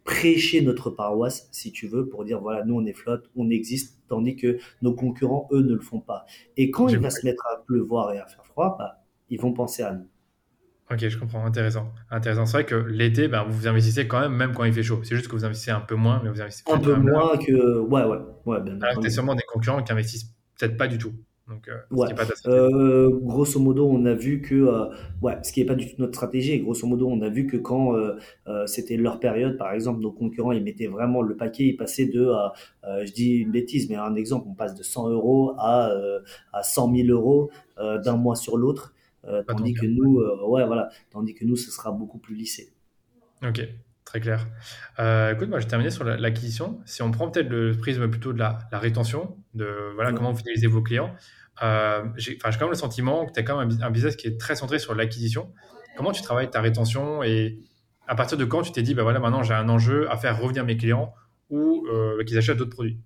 B: prêcher notre paroisse, si tu veux, pour dire voilà, nous on est flotte, on existe, tandis que nos concurrents, eux, ne le font pas. Et quand il va se mettre à pleuvoir et à faire froid, bah, ils vont penser à nous.
A: Ok, je comprends. Intéressant. Intéressant. C'est vrai que l'été, ben, vous investissez quand même, même quand il fait chaud. C'est juste que vous investissez un peu moins, mais vous investissez
B: Un peu
A: là.
B: moins que, ouais, ouais, ouais, bien
A: Alors que sûrement des concurrents qui investissent peut-être pas du tout. Donc, euh, ce
B: Ouais,
A: qui n'est pas
B: euh, grosso modo, on a vu que, euh, ouais, ce qui n'est pas du tout notre stratégie, et grosso modo, on a vu que quand c'était leur période, par exemple, nos concurrents, ils mettaient vraiment le paquet, ils passaient de, je dis une bêtise, mais un exemple, on passe de 100 euros à, à 100 000 euros d'un mois sur l'autre, tandis
A: bien.
B: que nous, euh, ouais, voilà, tandis que nous, ce sera beaucoup plus lissé.
A: Ok, très clair. Euh, écoute, moi, j'ai terminé sur la- l'acquisition. Si on prend peut-être le prisme plutôt de la, la rétention, de voilà,
B: Ouais.
A: comment vous fidélisez vos clients, euh, j'ai quand même le sentiment que tu as quand même un, bus- un business qui est très centré sur l'acquisition. Comment tu travailles ta rétention et à partir de quand tu t'es dit, bah voilà, maintenant j'ai un enjeu à faire revenir mes clients ou euh, qu'ils achètent d'autres produits?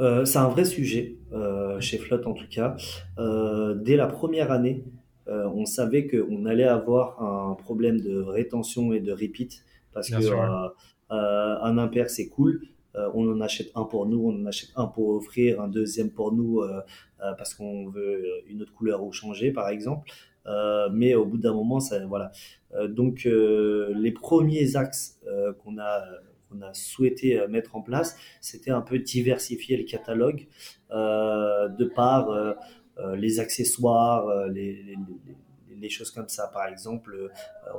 B: Euh, c'est un vrai sujet euh, chez Flotte en tout cas. Euh, dès la première année, euh, on savait qu'on allait avoir un problème de rétention et de repeat parce
A: Bien
B: que euh, euh, un impair c'est cool. Euh, on en achète un pour nous, on en achète un pour offrir, un deuxième pour nous euh, euh, parce qu'on veut une autre couleur ou changer par exemple. Euh, mais au bout d'un moment, ça, voilà. Euh, donc euh, les premiers axes euh, qu'on a qu'on a souhaité euh, mettre en place, c'était un peu diversifier le catalogue euh, de par euh, euh, les accessoires, euh, les, choses comme ça. Par exemple, euh,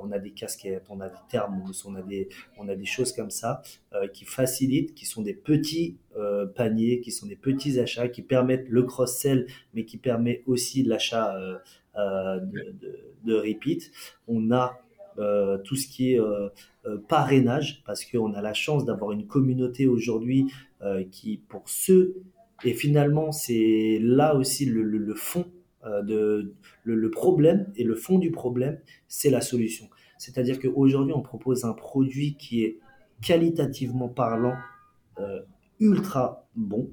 B: on a des casquettes, on a des thermos, on a des, on a des choses comme ça euh, qui facilitent, qui sont des petits euh, paniers, qui sont des petits achats, qui permettent le cross-sell, mais qui permet aussi l'achat euh, euh, de, de, de repeat. On a euh, tout ce qui est euh, euh, parrainage, parce qu'on a la chance d'avoir une communauté aujourd'hui euh, qui, pour ceux, et finalement, c'est là aussi le, le, le fond euh, de le, le, problème et le fond du problème, c'est la solution. C'est-à-dire qu'aujourd'hui, on propose un produit qui est qualitativement parlant euh, ultra bon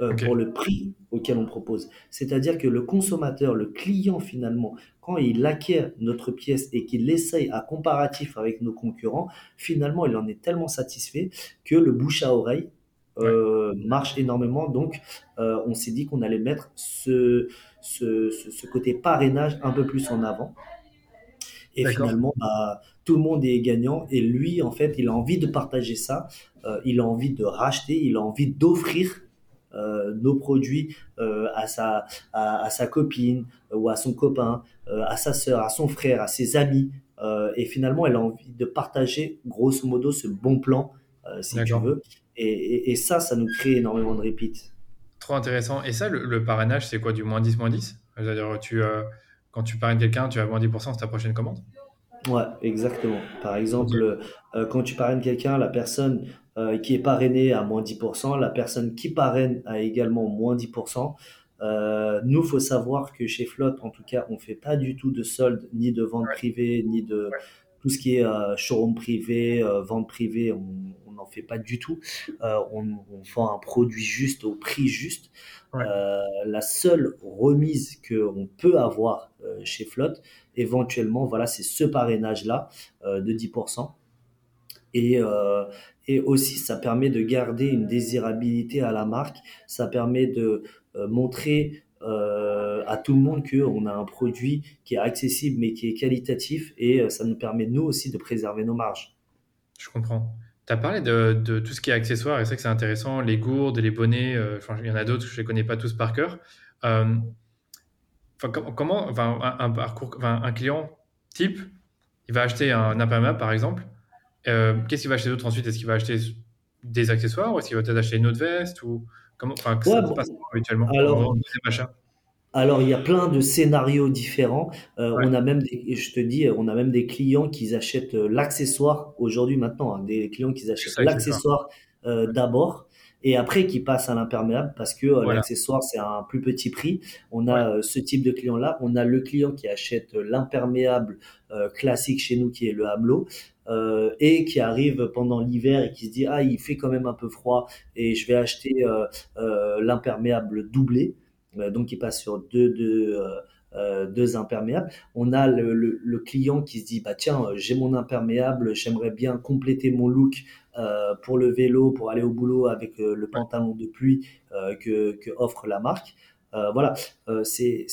B: euh, pour le prix auquel on propose. C'est-à-dire que le consommateur, le client finalement, quand il acquiert notre pièce et qu'il l'essaye à comparatif avec nos concurrents, finalement, il en est tellement satisfait que le bouche à oreille euh, marche énormément. Donc, euh, on s'est dit qu'on allait mettre ce, ce, ce, ce côté parrainage un peu plus en avant. Et finalement, bah, tout le monde est gagnant. Et lui, en fait, il a envie de partager ça. Euh, il a envie de racheter. Il a envie d'offrir euh, nos produits euh, à, sa, à, à, sa copine euh, ou à son copain, euh, à sa sœur, à son frère, à ses amis. Euh, et finalement, elle a envie de partager, grosso modo, ce bon plan, euh, si tu veux. Et, et, et ça, ça nous crée énormément de repeats.
A: Trop intéressant. Et ça, le, le parrainage, c'est quoi, du moins 10 moins 10? C'est-à-dire, tu, euh, quand tu parraines quelqu'un, tu as moins 10% sur ta prochaine commande?
B: Ouais, exactement. Par exemple, euh, quand tu parraines quelqu'un, la personne euh, qui est parrainée a moins 10%, la personne qui parraine a également moins 10%. Euh, nous, faut savoir que chez Flotte, en tout cas, on fait pas du tout de solde, ni de vente
A: ouais,
B: privée, ni de
A: ouais,
B: tout ce qui est showroom privé, vente privée, on n'en fait pas du tout. Euh, on, on vend un produit juste au prix juste.
A: ouais.
B: Euh, la seule remise qu'on peut avoir euh, chez Flotte, éventuellement, voilà, c'est ce parrainage-là de 10%. Et, euh, et aussi, ça permet de garder une désirabilité à la marque. Ça permet de euh, montrer euh, à tout le monde qu'on a un produit qui est accessible mais qui est qualitatif. Et ça nous permet, nous aussi, de préserver nos marges.
A: Je comprends. Tu as parlé de, de tout ce qui est accessoires, et c'est vrai que c'est intéressant, les gourdes, les bonnets, euh, il y en a d'autres, je ne les connais pas tous par cœur. Euh, comment, un, un parcours, enfin, un client type, il va acheter un imperméable, par exemple. Euh, qu'est-ce qu'il va acheter d'autre ensuite? Est-ce qu'il va acheter des accessoires ou est-ce qu'il va peut-être acheter une autre veste ou comment,
B: Ouais,
A: ça se
B: bon,
A: passe habituellement en
B: alors? Alors, il y a plein de scénarios différents. Euh,
A: Ouais,
B: on a même des, je te dis, on a même des clients qui achètent euh, l'accessoire aujourd'hui maintenant, hein, des clients qui achètent l'accessoire euh, d'abord et après qui passent à l'imperméable parce que euh,
A: Voilà.
B: l'accessoire c'est un plus petit prix. On a ce type de client-là. On a le client qui achète l'imperméable euh, classique chez nous qui est le Hamelot. euh, et qui arrive pendant l'hiver et qui se dit ah il fait quand même un peu froid et je vais acheter euh, euh, l'imperméable doublé donc il passe sur deux, deux, euh, euh, deux imperméables. On a le, le, le client qui se dit bah tiens euh, j'ai mon imperméable, j'aimerais bien compléter mon look euh, pour le vélo, pour aller au boulot avec euh, le pantalon de pluie euh, que, que offre la marque. voilà, c'est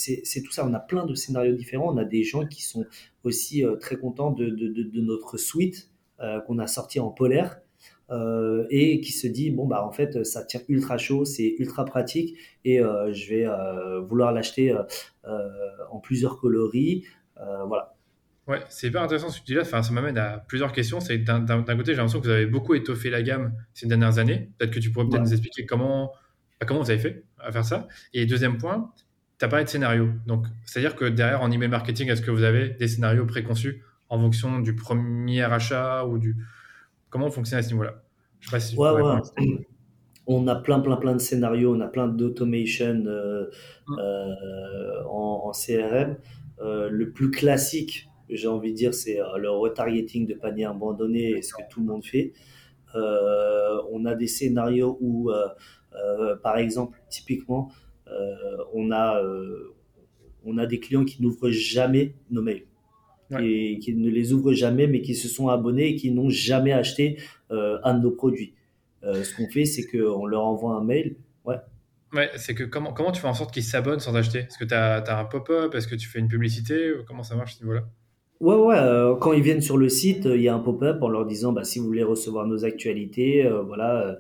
B: tout ça. On a plein de scénarios différents. On a des gens qui sont aussi très contents de, de, de, de notre suite qu'on a sorti en polaire. Euh, et qui se dit bon bah en fait ça tient ultra chaud, c'est ultra pratique et euh, je vais euh, vouloir l'acheter en plusieurs coloris, voilà.
A: Ouais, c'est hyper intéressant ce que tu dis là. Enfin, ça m'amène à plusieurs questions. C'est d'un côté, j'ai l'impression que vous avez beaucoup étoffé la gamme ces dernières années. Peut-être que tu pourrais peut-être nous expliquer comment, bah, comment vous avez fait à faire ça. Et deuxième point, tu as parlé de scénario. Donc, c'est-à-dire que derrière, en email marketing, est-ce que vous avez des scénarios préconçus en fonction du premier achat ou du, Comment on fonctionne à ce niveau-là?
B: Je sais pas si ouais, ouais. On a plein, plein, plein de scénarios, on a plein d'automation euh, mm. euh, en, CRM. Euh, le plus classique, j'ai envie de dire, c'est le retargeting de panier abandonné, ce que tout le monde fait. on a des scénarios où, par exemple, typiquement, on, a, on a des clients qui n'ouvrent jamais nos mails et qui ne les ouvrent jamais, mais qui se sont abonnés et qui n'ont jamais acheté euh, un de nos produits. Euh, ce qu'on fait, c'est qu'on leur envoie un mail. Ouais.
A: Ouais, c'est que comment, comment tu fais en sorte qu'ils s'abonnent sans acheter? Est-ce que tu as, as, un pop-up? Est-ce que tu fais une publicité? Comment ça marche à ce niveau-là?
B: Ouais, ouais. Euh, quand ils viennent sur le site, il y a un pop-up en leur disant bah, si vous voulez recevoir nos actualités, voilà,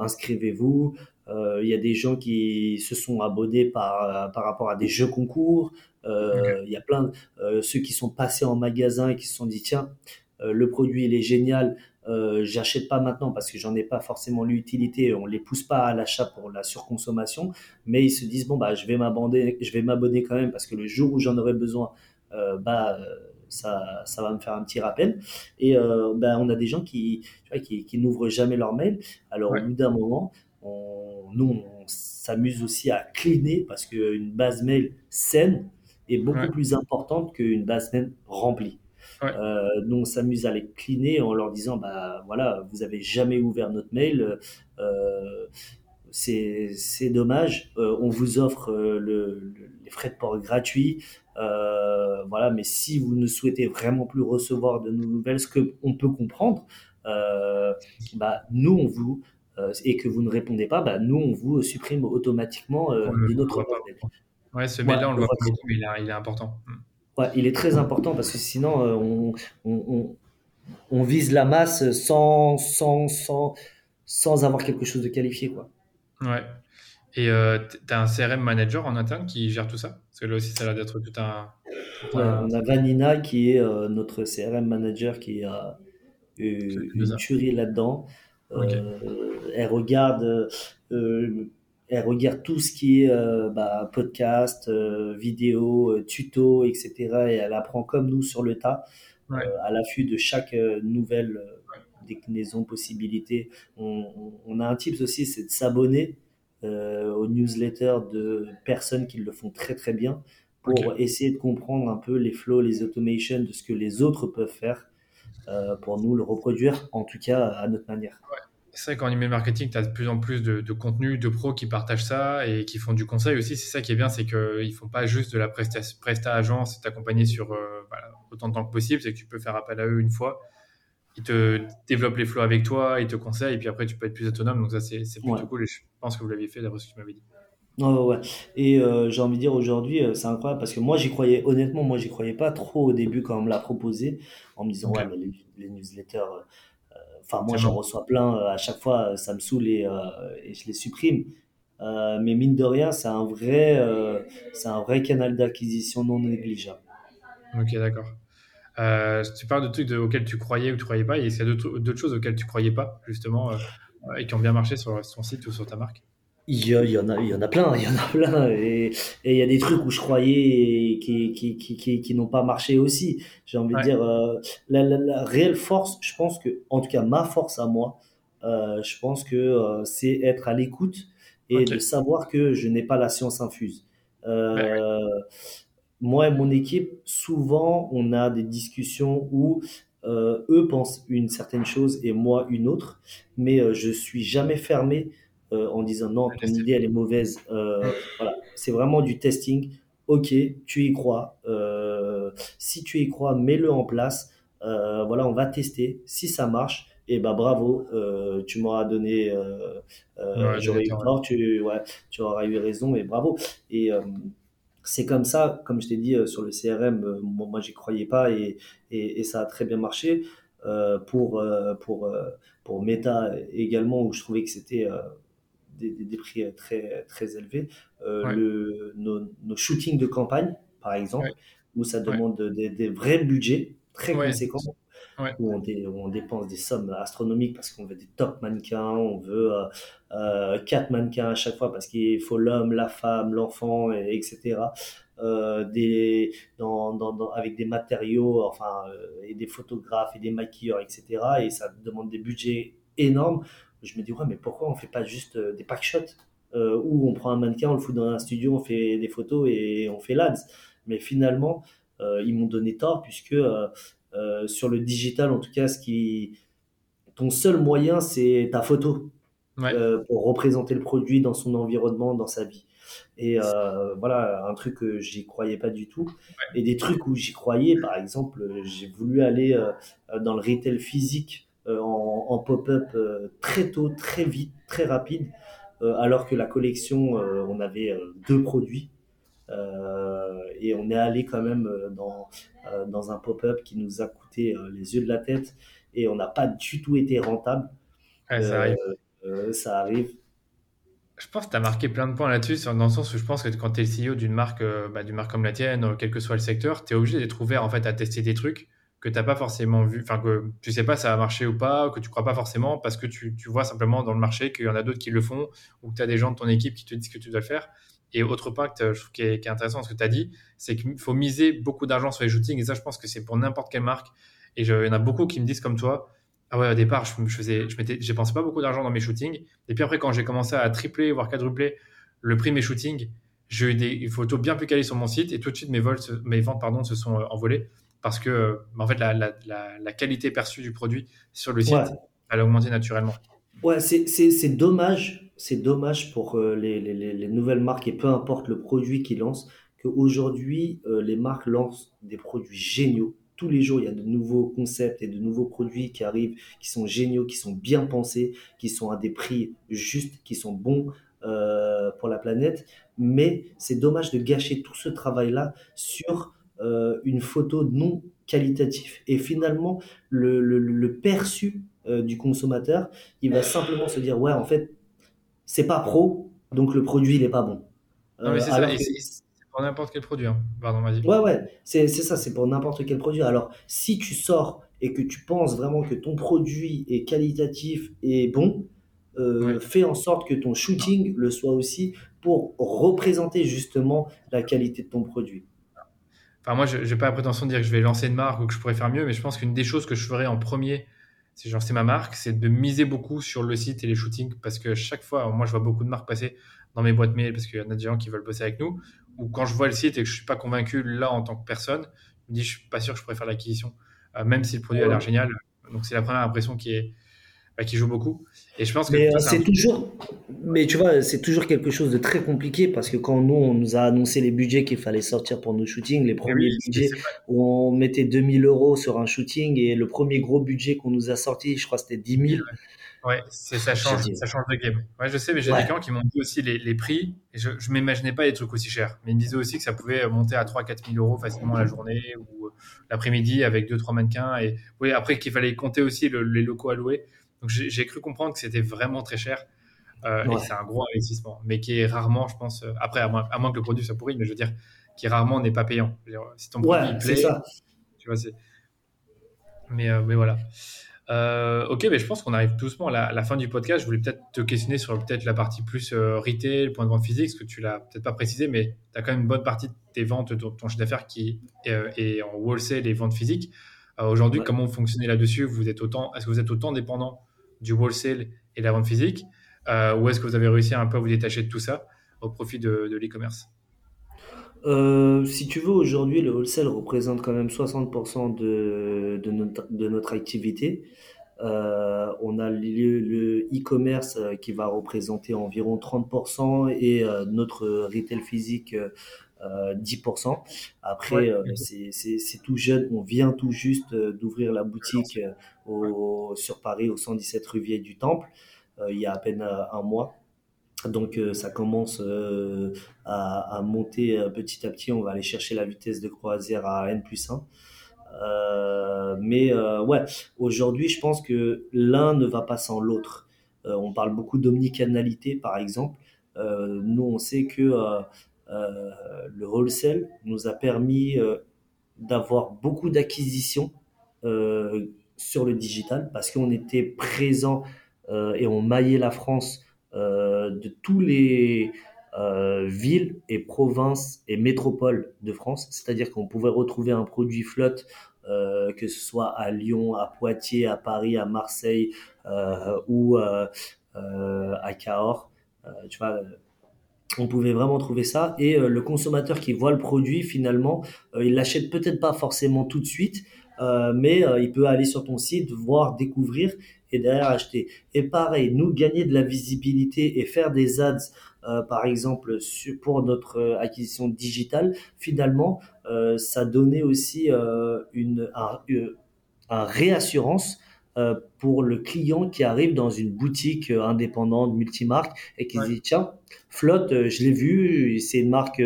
B: inscrivez-vous. Il y a des gens qui se sont abonnés par, par rapport à des jeux concours. Euh, il y a plein de euh, ceux qui sont passés en magasin et qui se sont dit tiens, euh, le produit il est génial, euh, j'achète pas maintenant parce que j'en ai pas forcément l'utilité, on les pousse pas à l'achat pour la surconsommation, mais ils se disent bon bah je vais m'abonner, je vais m'abonner quand même parce que le jour où j'en aurai besoin, euh, bah ça, ça va me faire un petit rappel. Et euh, bah, on a des gens qui, tu vois, qui, qui n'ouvrent jamais leur mail. Alors au bout d'un moment, on, nous on s'amuse aussi à cleaner parce qu'une base mail saine, est beaucoup plus importante qu'une base mail remplie. Euh, donc on s'amuse à les cleaner en leur disant bah voilà vous avez jamais ouvert notre mail euh, c'est dommage euh, on vous offre euh, le, les frais de port gratuits euh, voilà mais si vous ne souhaitez vraiment plus recevoir de nos nouvelles ce que on peut comprendre bah nous on vous et que vous ne répondez pas bah nous on vous supprime automatiquement de notre mail
A: Ouais, ce mail-là, on le voit pas beaucoup, mais il, est important. Hmm.
B: Ouais, il est très important parce que sinon, euh, on, on, on, vise la masse sans, sans, sans, sans avoir quelque chose de qualifié. Quoi.
A: Ouais. Et euh, tu as un CRM manager en interne qui gère tout ça? Parce que là aussi, ça a l'air d'être tout un.
B: on a Vanina qui est euh, notre CRM manager qui a une, une tuerie là-dedans. Elle regarde elle regarde tout ce qui est euh, bah, podcast, euh, vidéo, euh, tuto, etc. Et elle apprend comme nous sur le tas, à l'affût de chaque nouvelle déclinaison, possibilité. On, a un tips aussi, c'est de s'abonner aux newsletters de personnes qui le font très très bien pour essayer de comprendre un peu les flows, les automations de ce que les autres peuvent faire pour nous le reproduire, en tout cas à notre manière.
A: C'est vrai qu'en email marketing, tu as de plus en plus de, contenu, de pros qui partagent ça et qui font du conseil aussi. C'est ça qui est bien, c'est qu'ils ne font pas juste de la presta, presta agence et t'accompagner sur euh, autant de temps que possible. C'est que tu peux faire appel à eux une fois. Ils te développent les flows avec toi, ils te conseillent et puis après, tu peux être plus autonome. Donc, ça, c'est plutôt cool et je pense que vous l'aviez fait d'après ce que tu m'avais dit.
B: Ouais, ouais. Et euh, j'ai envie de dire aujourd'hui, euh, c'est incroyable parce que moi, j'y croyais, honnêtement, moi, j'y croyais pas trop au début quand on me l'a proposé en me disant, ouais, mais les newsletters Enfin, moi, j'en reçois plein euh, à chaque fois, euh, ça me saoule et, euh, et je les supprime. mais mine de rien, c'est un vrai, c'est un vrai canal d'acquisition non négligeable.
A: Ok, d'accord. tu parles de trucs auxquels tu croyais ou tu croyais pas. Est-ce qu'il y a d'autres choses auxquelles tu croyais pas, justement, et qui ont bien marché sur ton site ou sur ta marque?
B: Il y, en a, il y en a plein, il y en a plein. Et, il y a des trucs où je croyais qui, qui, qui, qui, n'ont pas marché aussi. J'ai envie de dire, euh, la, la, réelle force, je pense que, en tout cas, ma force à moi, euh, je pense que euh, c'est être à l'écoute et de savoir que je n'ai pas la science infuse. Moi et mon équipe, souvent, on a des discussions où eux pensent une certaine chose et moi une autre, mais je suis jamais fermé en disant non, ton idée elle est mauvaise. Euh, voilà, c'est vraiment du testing. Ok, tu y crois. Euh, si tu y crois, mets-le en place. voilà, on va tester. Si ça marche, et bah bravo, tu m'auras donné, j'aurais eu tort, tu, ouais, tu auras eu raison, et bravo. Et c'est comme ça, comme je t'ai dit sur le CRM, moi j'y croyais pas et, et, et, ça a très bien marché. pour, pour, pour Meta également, où je trouvais que c'était des, des, prix très, très élevés. le, nos, nos, shootings de campagne, par exemple, où ça demande des, des, vrais budgets très conséquents où, on dépense des sommes astronomiques parce qu'on veut des top mannequins, on veut euh, euh, quatre mannequins à chaque fois parce qu'il faut l'homme, la femme, l'enfant, etc. Euh, des, dans, dans, avec des matériaux, enfin, et des photographes et des maquilleurs, etc. Et ça demande des budgets énormes. Je me dis, ouais, mais pourquoi on fait pas juste des pack shots où on prend un mannequin, on le fout dans un studio, on fait des photos et on fait l'ads. Mais finalement, ils m'ont donné tort puisque euh, sur le digital, en tout cas, ce qui, ton seul moyen, c'est ta photo euh, pour représenter le produit dans son environnement, dans sa vie. Et euh, voilà, un truc que j'y croyais pas du tout. Et des trucs où j'y croyais, par exemple, j'ai voulu aller dans le retail physique en, pop-up très tôt, très vite, très rapide, alors que la collection, on avait deux produits. et on est allé quand même dans, euh, dans un pop-up qui nous a coûté euh, les yeux de la tête et on n'a pas du tout été rentable.
A: ça arrive.
B: Euh, ça arrive.
A: Je pense que tu as marqué plein de points là-dessus, dans le sens où je pense que quand tu es le CEO d'une marque, bah, d'une marque comme la tienne, quel que soit le secteur, tu es obligé d'être ouvert en fait, à tester des trucs que tu n'as pas forcément vu, enfin que tu sais pas ça va marcher ou pas, que tu crois pas forcément parce que tu, tu vois simplement dans le marché qu'il y en a d'autres qui le font ou que tu as des gens de ton équipe qui te disent que tu dois le faire. Et autre que je trouve qui est, intéressant ce que tu as dit, c'est qu'il faut miser beaucoup d'argent sur les shootings. Et ça, je pense que c'est pour n'importe quelle marque. Et il y en a beaucoup qui me disent comme toi, ah ouais, au départ, je, je faisais, je j'ai pensé pas beaucoup d'argent dans mes shootings. Et puis après, quand j'ai commencé à tripler, voire quadrupler le prix de mes shootings, j'ai eu des photos bien plus calées sur mon site et tout de suite mes, vols, mes ventes pardon, se sont euh, envolées parce que en fait, la, la, la, qualité perçue du produit sur le site, elle a augmenté naturellement.
B: Ouais, c'est dommage c'est dommage pour euh, les, les, les, nouvelles marques et peu importe le produit qu'ils lancent, qu'aujourd'hui, euh, les marques lancent des produits géniaux. Tous les jours, il y a de nouveaux concepts et de nouveaux produits qui arrivent, qui sont géniaux, qui sont bien pensés, qui sont à des prix justes, qui sont bons euh, pour la planète. Mais c'est dommage de gâcher tout ce travail-là sur une photo non qualitative. Et finalement, le, le, le perçu du consommateur, il va simplement se dire, ouais, en fait, c'est pas pro, donc le produit, il est pas bon.
A: Non, mais c'est euh, ça, c'est pour n'importe quel produit. Hein. Pardon, vas-y.
B: Ouais, ouais, c'est ça, c'est pour n'importe quel produit. Alors, si tu sors et que tu penses vraiment que ton produit est qualitatif et bon, euh, fais en sorte que ton shooting le soit aussi pour représenter justement la qualité de ton produit.
A: Enfin, moi, je n'ai pas la prétention de dire que je vais lancer une marque ou que je pourrais faire mieux, mais je pense qu'une des choses que je ferais en premier si j'en sais ma marque, c'est de miser beaucoup sur le site et les shootings parce que chaque fois, moi je vois beaucoup de marques passer dans mes boîtes mail parce qu'il y en a des gens qui veulent bosser avec nous, ou quand je vois le site et que je suis pas convaincu là en tant que personne, je me dis je suis pas sûr que je pourrais faire l'acquisition, euh, même si le produit a l'air génial. Donc c'est la première impression qui est, qui joue beaucoup. Et je pense que
B: mais euh, c'est toujours, mais tu vois, c'est toujours quelque chose de très compliqué parce que quand nous on nous a annoncé les budgets qu'il fallait sortir pour nos shootings, les premiers budgets où on mettait 2000 euros sur un shooting et le premier gros budget qu'on nous a sorti, je crois c'était 10 000.
A: Ouais, c'est ça change, ça change de game. Ouais, je sais, mais j'ai des clients qui m'ont dit aussi les, les, prix. Et je, je m'imaginais pas des trucs aussi chers, mais ils me disaient aussi que ça pouvait monter à 3-4 000 euros facilement la journée ou euh, l'après-midi avec deux trois mannequins. Et oui, après qu'il fallait compter aussi les locaux louer. Donc j'ai cru comprendre que c'était vraiment très cher. Euh, et c'est un gros investissement, mais qui est rarement, je pense, euh, après, à moins, que le produit soit pourri, mais je veux dire, qui rarement n'est pas payant. si ton produit plaît, ça. tu vois, c'est. Mais, euh, mais voilà. ok, mais je pense qu'on arrive doucement à la, fin du podcast. Je voulais peut-être te questionner sur peut-être la partie plus retail, point de vente physique, ce que tu l'as peut-être pas précisé, mais tu as quand même une bonne partie de tes ventes, de ton chiffre d'affaires qui est, en wholesale et vente physique. Aujourd'hui, comment vous fonctionnez là-dessus? Vous êtes autant, est-ce que vous êtes autant dépendant du wholesale et de la vente physique euh, Ou est-ce que vous avez réussi un peu à vous détacher de tout ça au profit de, l'e-commerce?
B: Euh, si tu veux, aujourd'hui, le wholesale représente quand même 60% de, de, notre, de notre activité. on a le e-commerce qui va représenter environ 30% et notre retail physique 10%. Après, c'est tout jeune. On vient tout juste d'ouvrir la boutique au, sur Paris, au 117 rue Vieille du Temple, il y a à peine un mois. Donc ça commence à, monter petit à petit. On va aller chercher la vitesse de croisière à N plus 1. mais ouais, aujourd'hui, je pense que l'un ne va pas sans l'autre. on parle beaucoup d'omnicanalité, par exemple. nous, on sait que le wholesale nous a permis d'avoir beaucoup d'acquisitions sur le digital parce qu'on était présent et on maillait la France euh, de tous les euh, villes et provinces et métropoles de France. C'est-à-dire qu'on pouvait retrouver un produit flotte, euh, que ce soit à Lyon, à Poitiers, à Paris, à Marseille ou à Cahors. tu vois, on pouvait vraiment trouver ça. Et le consommateur qui voit le produit, finalement, il l'achète peut-être pas forcément tout de suite, mais il peut aller sur ton site, voir, découvrir et derrière acheter. Et pareil, nous gagner de la visibilité et faire des ads, euh, par exemple, pour notre euh, acquisition digitale, finalement, euh, ça donnait aussi une un, réassurance pour le client qui arrive dans une boutique indépendante, multimarque, et qui se dit, tiens, Flotte, je l'ai vu, c'est une marque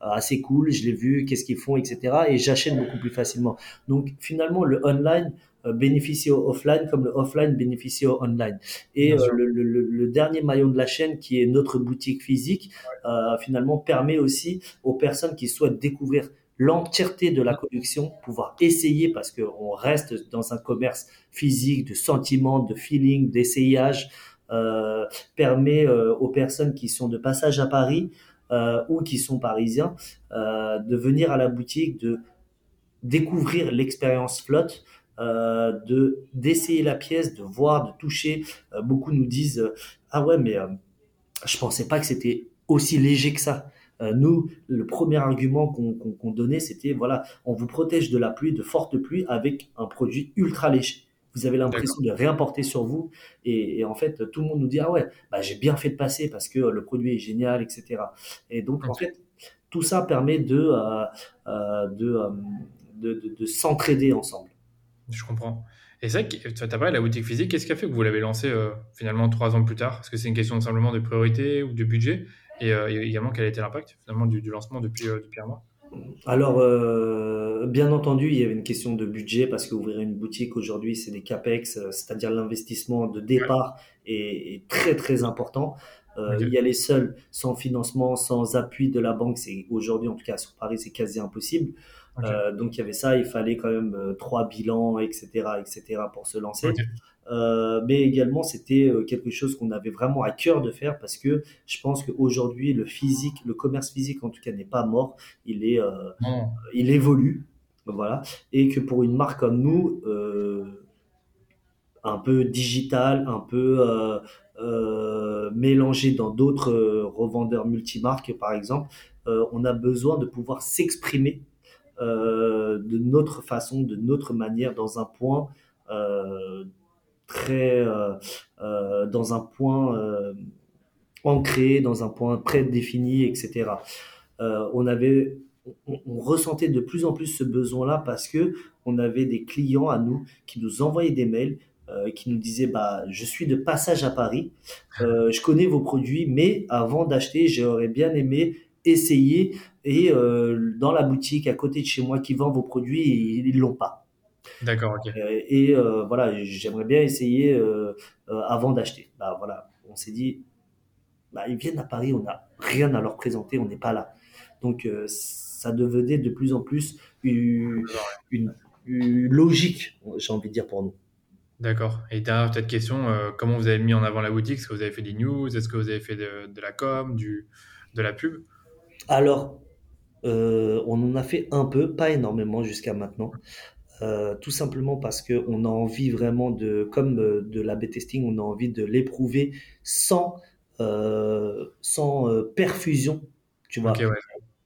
B: assez cool, je l'ai vu, qu'est-ce qu'ils font, etc. Et j'achète beaucoup plus facilement. Donc finalement, le online, euh, bénéficier au offline comme le offline bénéficie au online. Et euh, le, le, le, dernier maillon de la chaîne, qui est notre boutique physique, euh, finalement permet aussi aux personnes qui souhaitent découvrir l'entièreté de la collection, pouvoir essayer parce qu'on reste dans un commerce physique de sentiments, de feeling, d'essayage, euh, permet aux personnes qui sont de passage à Paris euh, ou qui sont parisiens euh, de venir à la boutique, de découvrir l'expérience flotte, euh, de d'essayer la pièce, de voir, de toucher. Euh, beaucoup nous disent euh, ah ouais mais je pensais pas que c'était aussi léger que ça. Nous, le premier argument qu'on donnait, c'était voilà, on vous protège de la pluie, de forte pluie, avec un produit ultra léger. Vous avez l'impression de rien porter sur vous, et, en fait, tout le monde nous dit ah ouais, bah, j'ai bien fait de passer parce que le produit est génial, etc. Et donc en fait, tout ça permet de de, de, de s'entraider ensemble.
A: Je comprends. Et c'est vrai que tu as parlé de la boutique physique. Qu'est-ce qui a fait que vous l'avez lancée euh, finalement trois ans plus tard? Est-ce que c'est une question simplement de priorité ou de budget? Euh, et, également, quel a été l'impact finalement du, lancement depuis, euh, depuis un mois?
B: Alors, bien entendu, il y avait une question de budget parce qu'ouvrir une boutique aujourd'hui, c'est des capex, c'est-à-dire l'investissement de départ est, très très important. Il y a les seuls sans financement, sans appui de la banque. C'est aujourd'hui, en tout cas sur Paris, c'est quasi impossible. Euh, donc il y avait ça, il fallait quand même euh, trois bilans, etc., etc. pour se lancer. Euh, mais également, c'était quelque chose qu'on avait vraiment à cœur de faire parce que je pense qu'aujourd'hui, le physique, le commerce physique en tout cas n'est pas mort, il est, il évolue, voilà, et que pour une marque comme nous, un peu digital, un peu euh, mélangé dans d'autres revendeurs multimarques, par exemple, on a besoin de pouvoir s'exprimer euh, de notre façon, de notre manière, dans un point euh, très, euh, dans un point ancré, dans un point prédéfini, etc. on avait on, ressentait de plus en plus ce besoin-là parce que on avait des clients à nous qui nous envoyaient des mails, qui nous disaient bah je suis de passage à Paris, je connais vos produits, mais avant d'acheter, j'aurais bien aimé essayer et euh, dans la boutique à côté de chez moi qui vend vos produits, ils l'ont pas.
A: D'accord, ok.
B: Euh, et euh, voilà, j'aimerais bien essayer avant d'acheter. Bah voilà, on s'est dit, bah, ils viennent à Paris, on n'a rien à leur présenter, on n'est pas là. Donc ça devenait de plus en plus une, une, logique, j'ai envie de dire pour nous.
A: D'accord. Et dernière peut-être question, comment vous avez mis en avant la boutique? Est-ce que vous avez fait des news? Est-ce que vous avez fait de, de la com, du, de la pub?
B: Alors, euh, on en a fait un peu, pas énormément jusqu'à maintenant. Euh, tout simplement parce qu'on a envie vraiment de, comme euh, de la B-testing, on a envie de l'éprouver sans, sans perfusion, tu vois,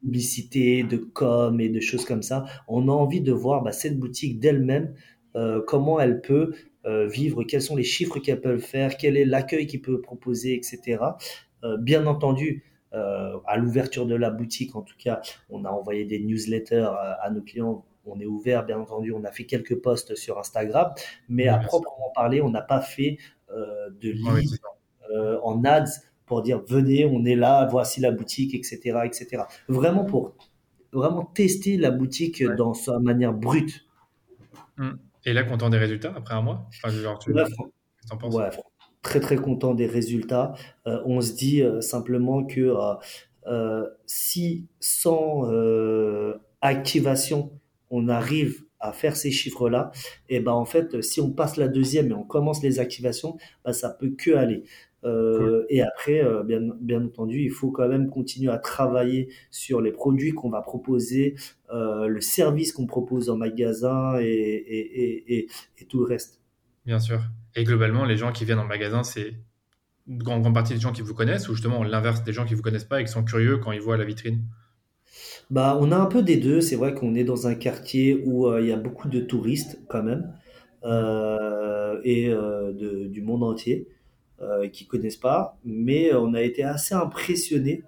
B: publicité, de com et de choses comme ça. On a envie de voir bah, cette boutique d'elle-même, comment elle peut vivre, quels sont les chiffres qu'elles peuvent faire, quel est l'accueil qu'ils peuvent proposer, etc. bien entendu, à l'ouverture de la boutique, en tout cas, on a envoyé des newsletters à nos clients on est ouvert, bien entendu, on a fait quelques posts sur Instagram, mais à proprement parler, on n'a pas fait euh, de lead euh, en ads pour dire venez, on est là, voici la boutique, etc., etc. Vraiment pour vraiment tester la boutique dans sa manière brute.
A: Hum. Et là, content des résultats après un mois?
B: Très très content des résultats. Euh, on se dit simplement que si sans activation on arrive à faire ces chiffres-là, et ben en fait, si on passe la deuxième et on commence les activations, ben ça peut que aller. Euh, et après, euh, bien, bien entendu, il faut quand même continuer à travailler sur les produits qu'on va proposer, euh, le service qu'on propose en magasin et, et, et, et, tout le reste.
A: Bien sûr. Et globalement, les gens qui viennent en magasin, c'est une grande partie des gens qui vous connaissent ou justement l'inverse des gens qui vous connaissent pas et qui sont curieux quand ils voient la vitrine?
B: Bah, on a un peu des deux. C'est vrai qu'on est dans un quartier où euh, il y a beaucoup de touristes quand même euh, et euh, de, du monde entier qui connaissent pas. Mais on a été assez impressionné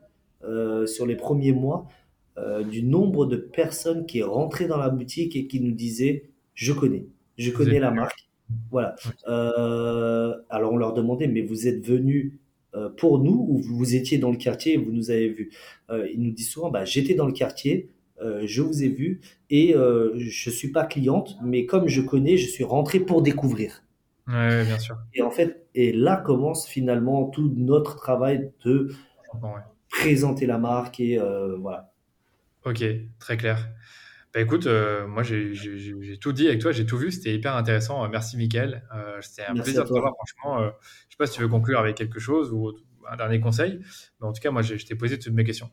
B: sur les premiers mois du nombre de personnes qui rentraient dans la boutique et qui nous disaient je connais, je connais la marque. Voilà. alors on leur demandait mais vous êtes venu euh, pour nous où vous étiez dans le quartier et vous nous avez vus. Euh, ils nous disent souvent, bah, j'étais dans le quartier, euh, je vous ai vu et je suis pas cliente, mais comme je connais, je suis rentré pour découvrir.
A: Ouais, bien sûr.
B: Et en fait, et là commence finalement tout notre travail de présenter la marque et voilà.
A: Ok, très clair. Bah écoute, moi j'ai tout dit avec toi, j'ai tout vu, c'était hyper intéressant. Merci Mickaël, c'était un plaisir de te voir franchement sais pas si tu veux conclure avec quelque chose ou un dernier conseil, mais en tout cas, moi, je, t'ai posé toutes mes questions.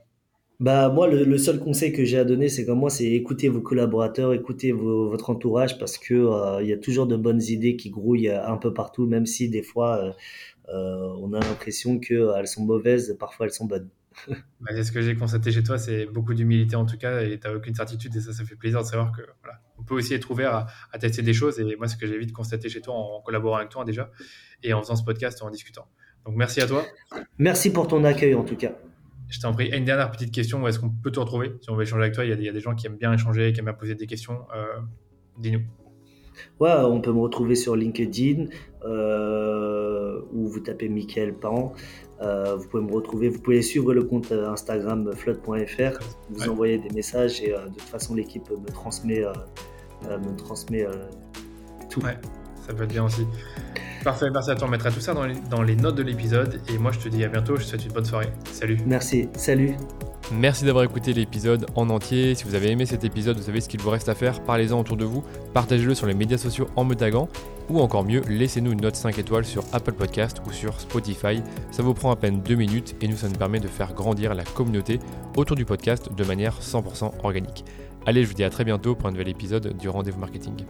B: Bah moi le, seul conseil que j'ai à donner c'est comme moi c'est écouter vos collaborateurs, écouter votre entourage parce que euh, il y a toujours de bonnes idées qui grouillent un peu partout même si des fois euh, euh, on a l'impression qu'elles sont mauvaises, parfois elles sont bonnes.
A: Bah, c'est ce que j'ai constaté chez toi, c'est beaucoup d'humilité en tout cas et tu n'as aucune certitude et ça ça fait plaisir de savoir que voilà, on peut aussi être ouvert à, à tester des choses et moi ce que j'ai vite constaté chez toi en collaborant avec toi déjà et en faisant ce podcast en discutant. Donc merci à toi.
B: Merci pour ton accueil en tout cas.
A: Je t'en prie. une dernière petite question, où est-ce qu'on peut te retrouver Si on veut échanger avec toi, il y, a, des gens qui aiment bien échanger, qui aiment bien poser des questions. Euh, dis-nous.
B: Ouais, on peut me retrouver sur LinkedIn euh, où vous tapez Michael Pan. Euh, vous pouvez me retrouver, vous pouvez suivre le compte Instagram flood.fr, vous envoyez des messages et de toute façon l'équipe me transmet, me transmet tout.
A: Ouais, ça peut être bien aussi. Parfait, merci à toi. On mettra tout ça dans les, notes de l'épisode. Et moi, je te dis à bientôt. Je te souhaite une bonne soirée. Salut.
B: Merci. Salut.
A: Merci d'avoir écouté l'épisode en entier. Si vous avez aimé cet épisode, vous savez ce qu'il vous reste à faire. Parlez-en autour de vous. Partagez-le sur les médias sociaux en me taguant. Ou encore mieux, laissez-nous une note 5 étoiles sur Apple Podcast ou sur Spotify. Ça vous prend à peine 2 minutes et nous, ça nous permet de faire grandir la communauté autour du podcast de manière 100% organique. Allez, je vous dis à très bientôt pour un nouvel épisode du Rendez-vous Marketing.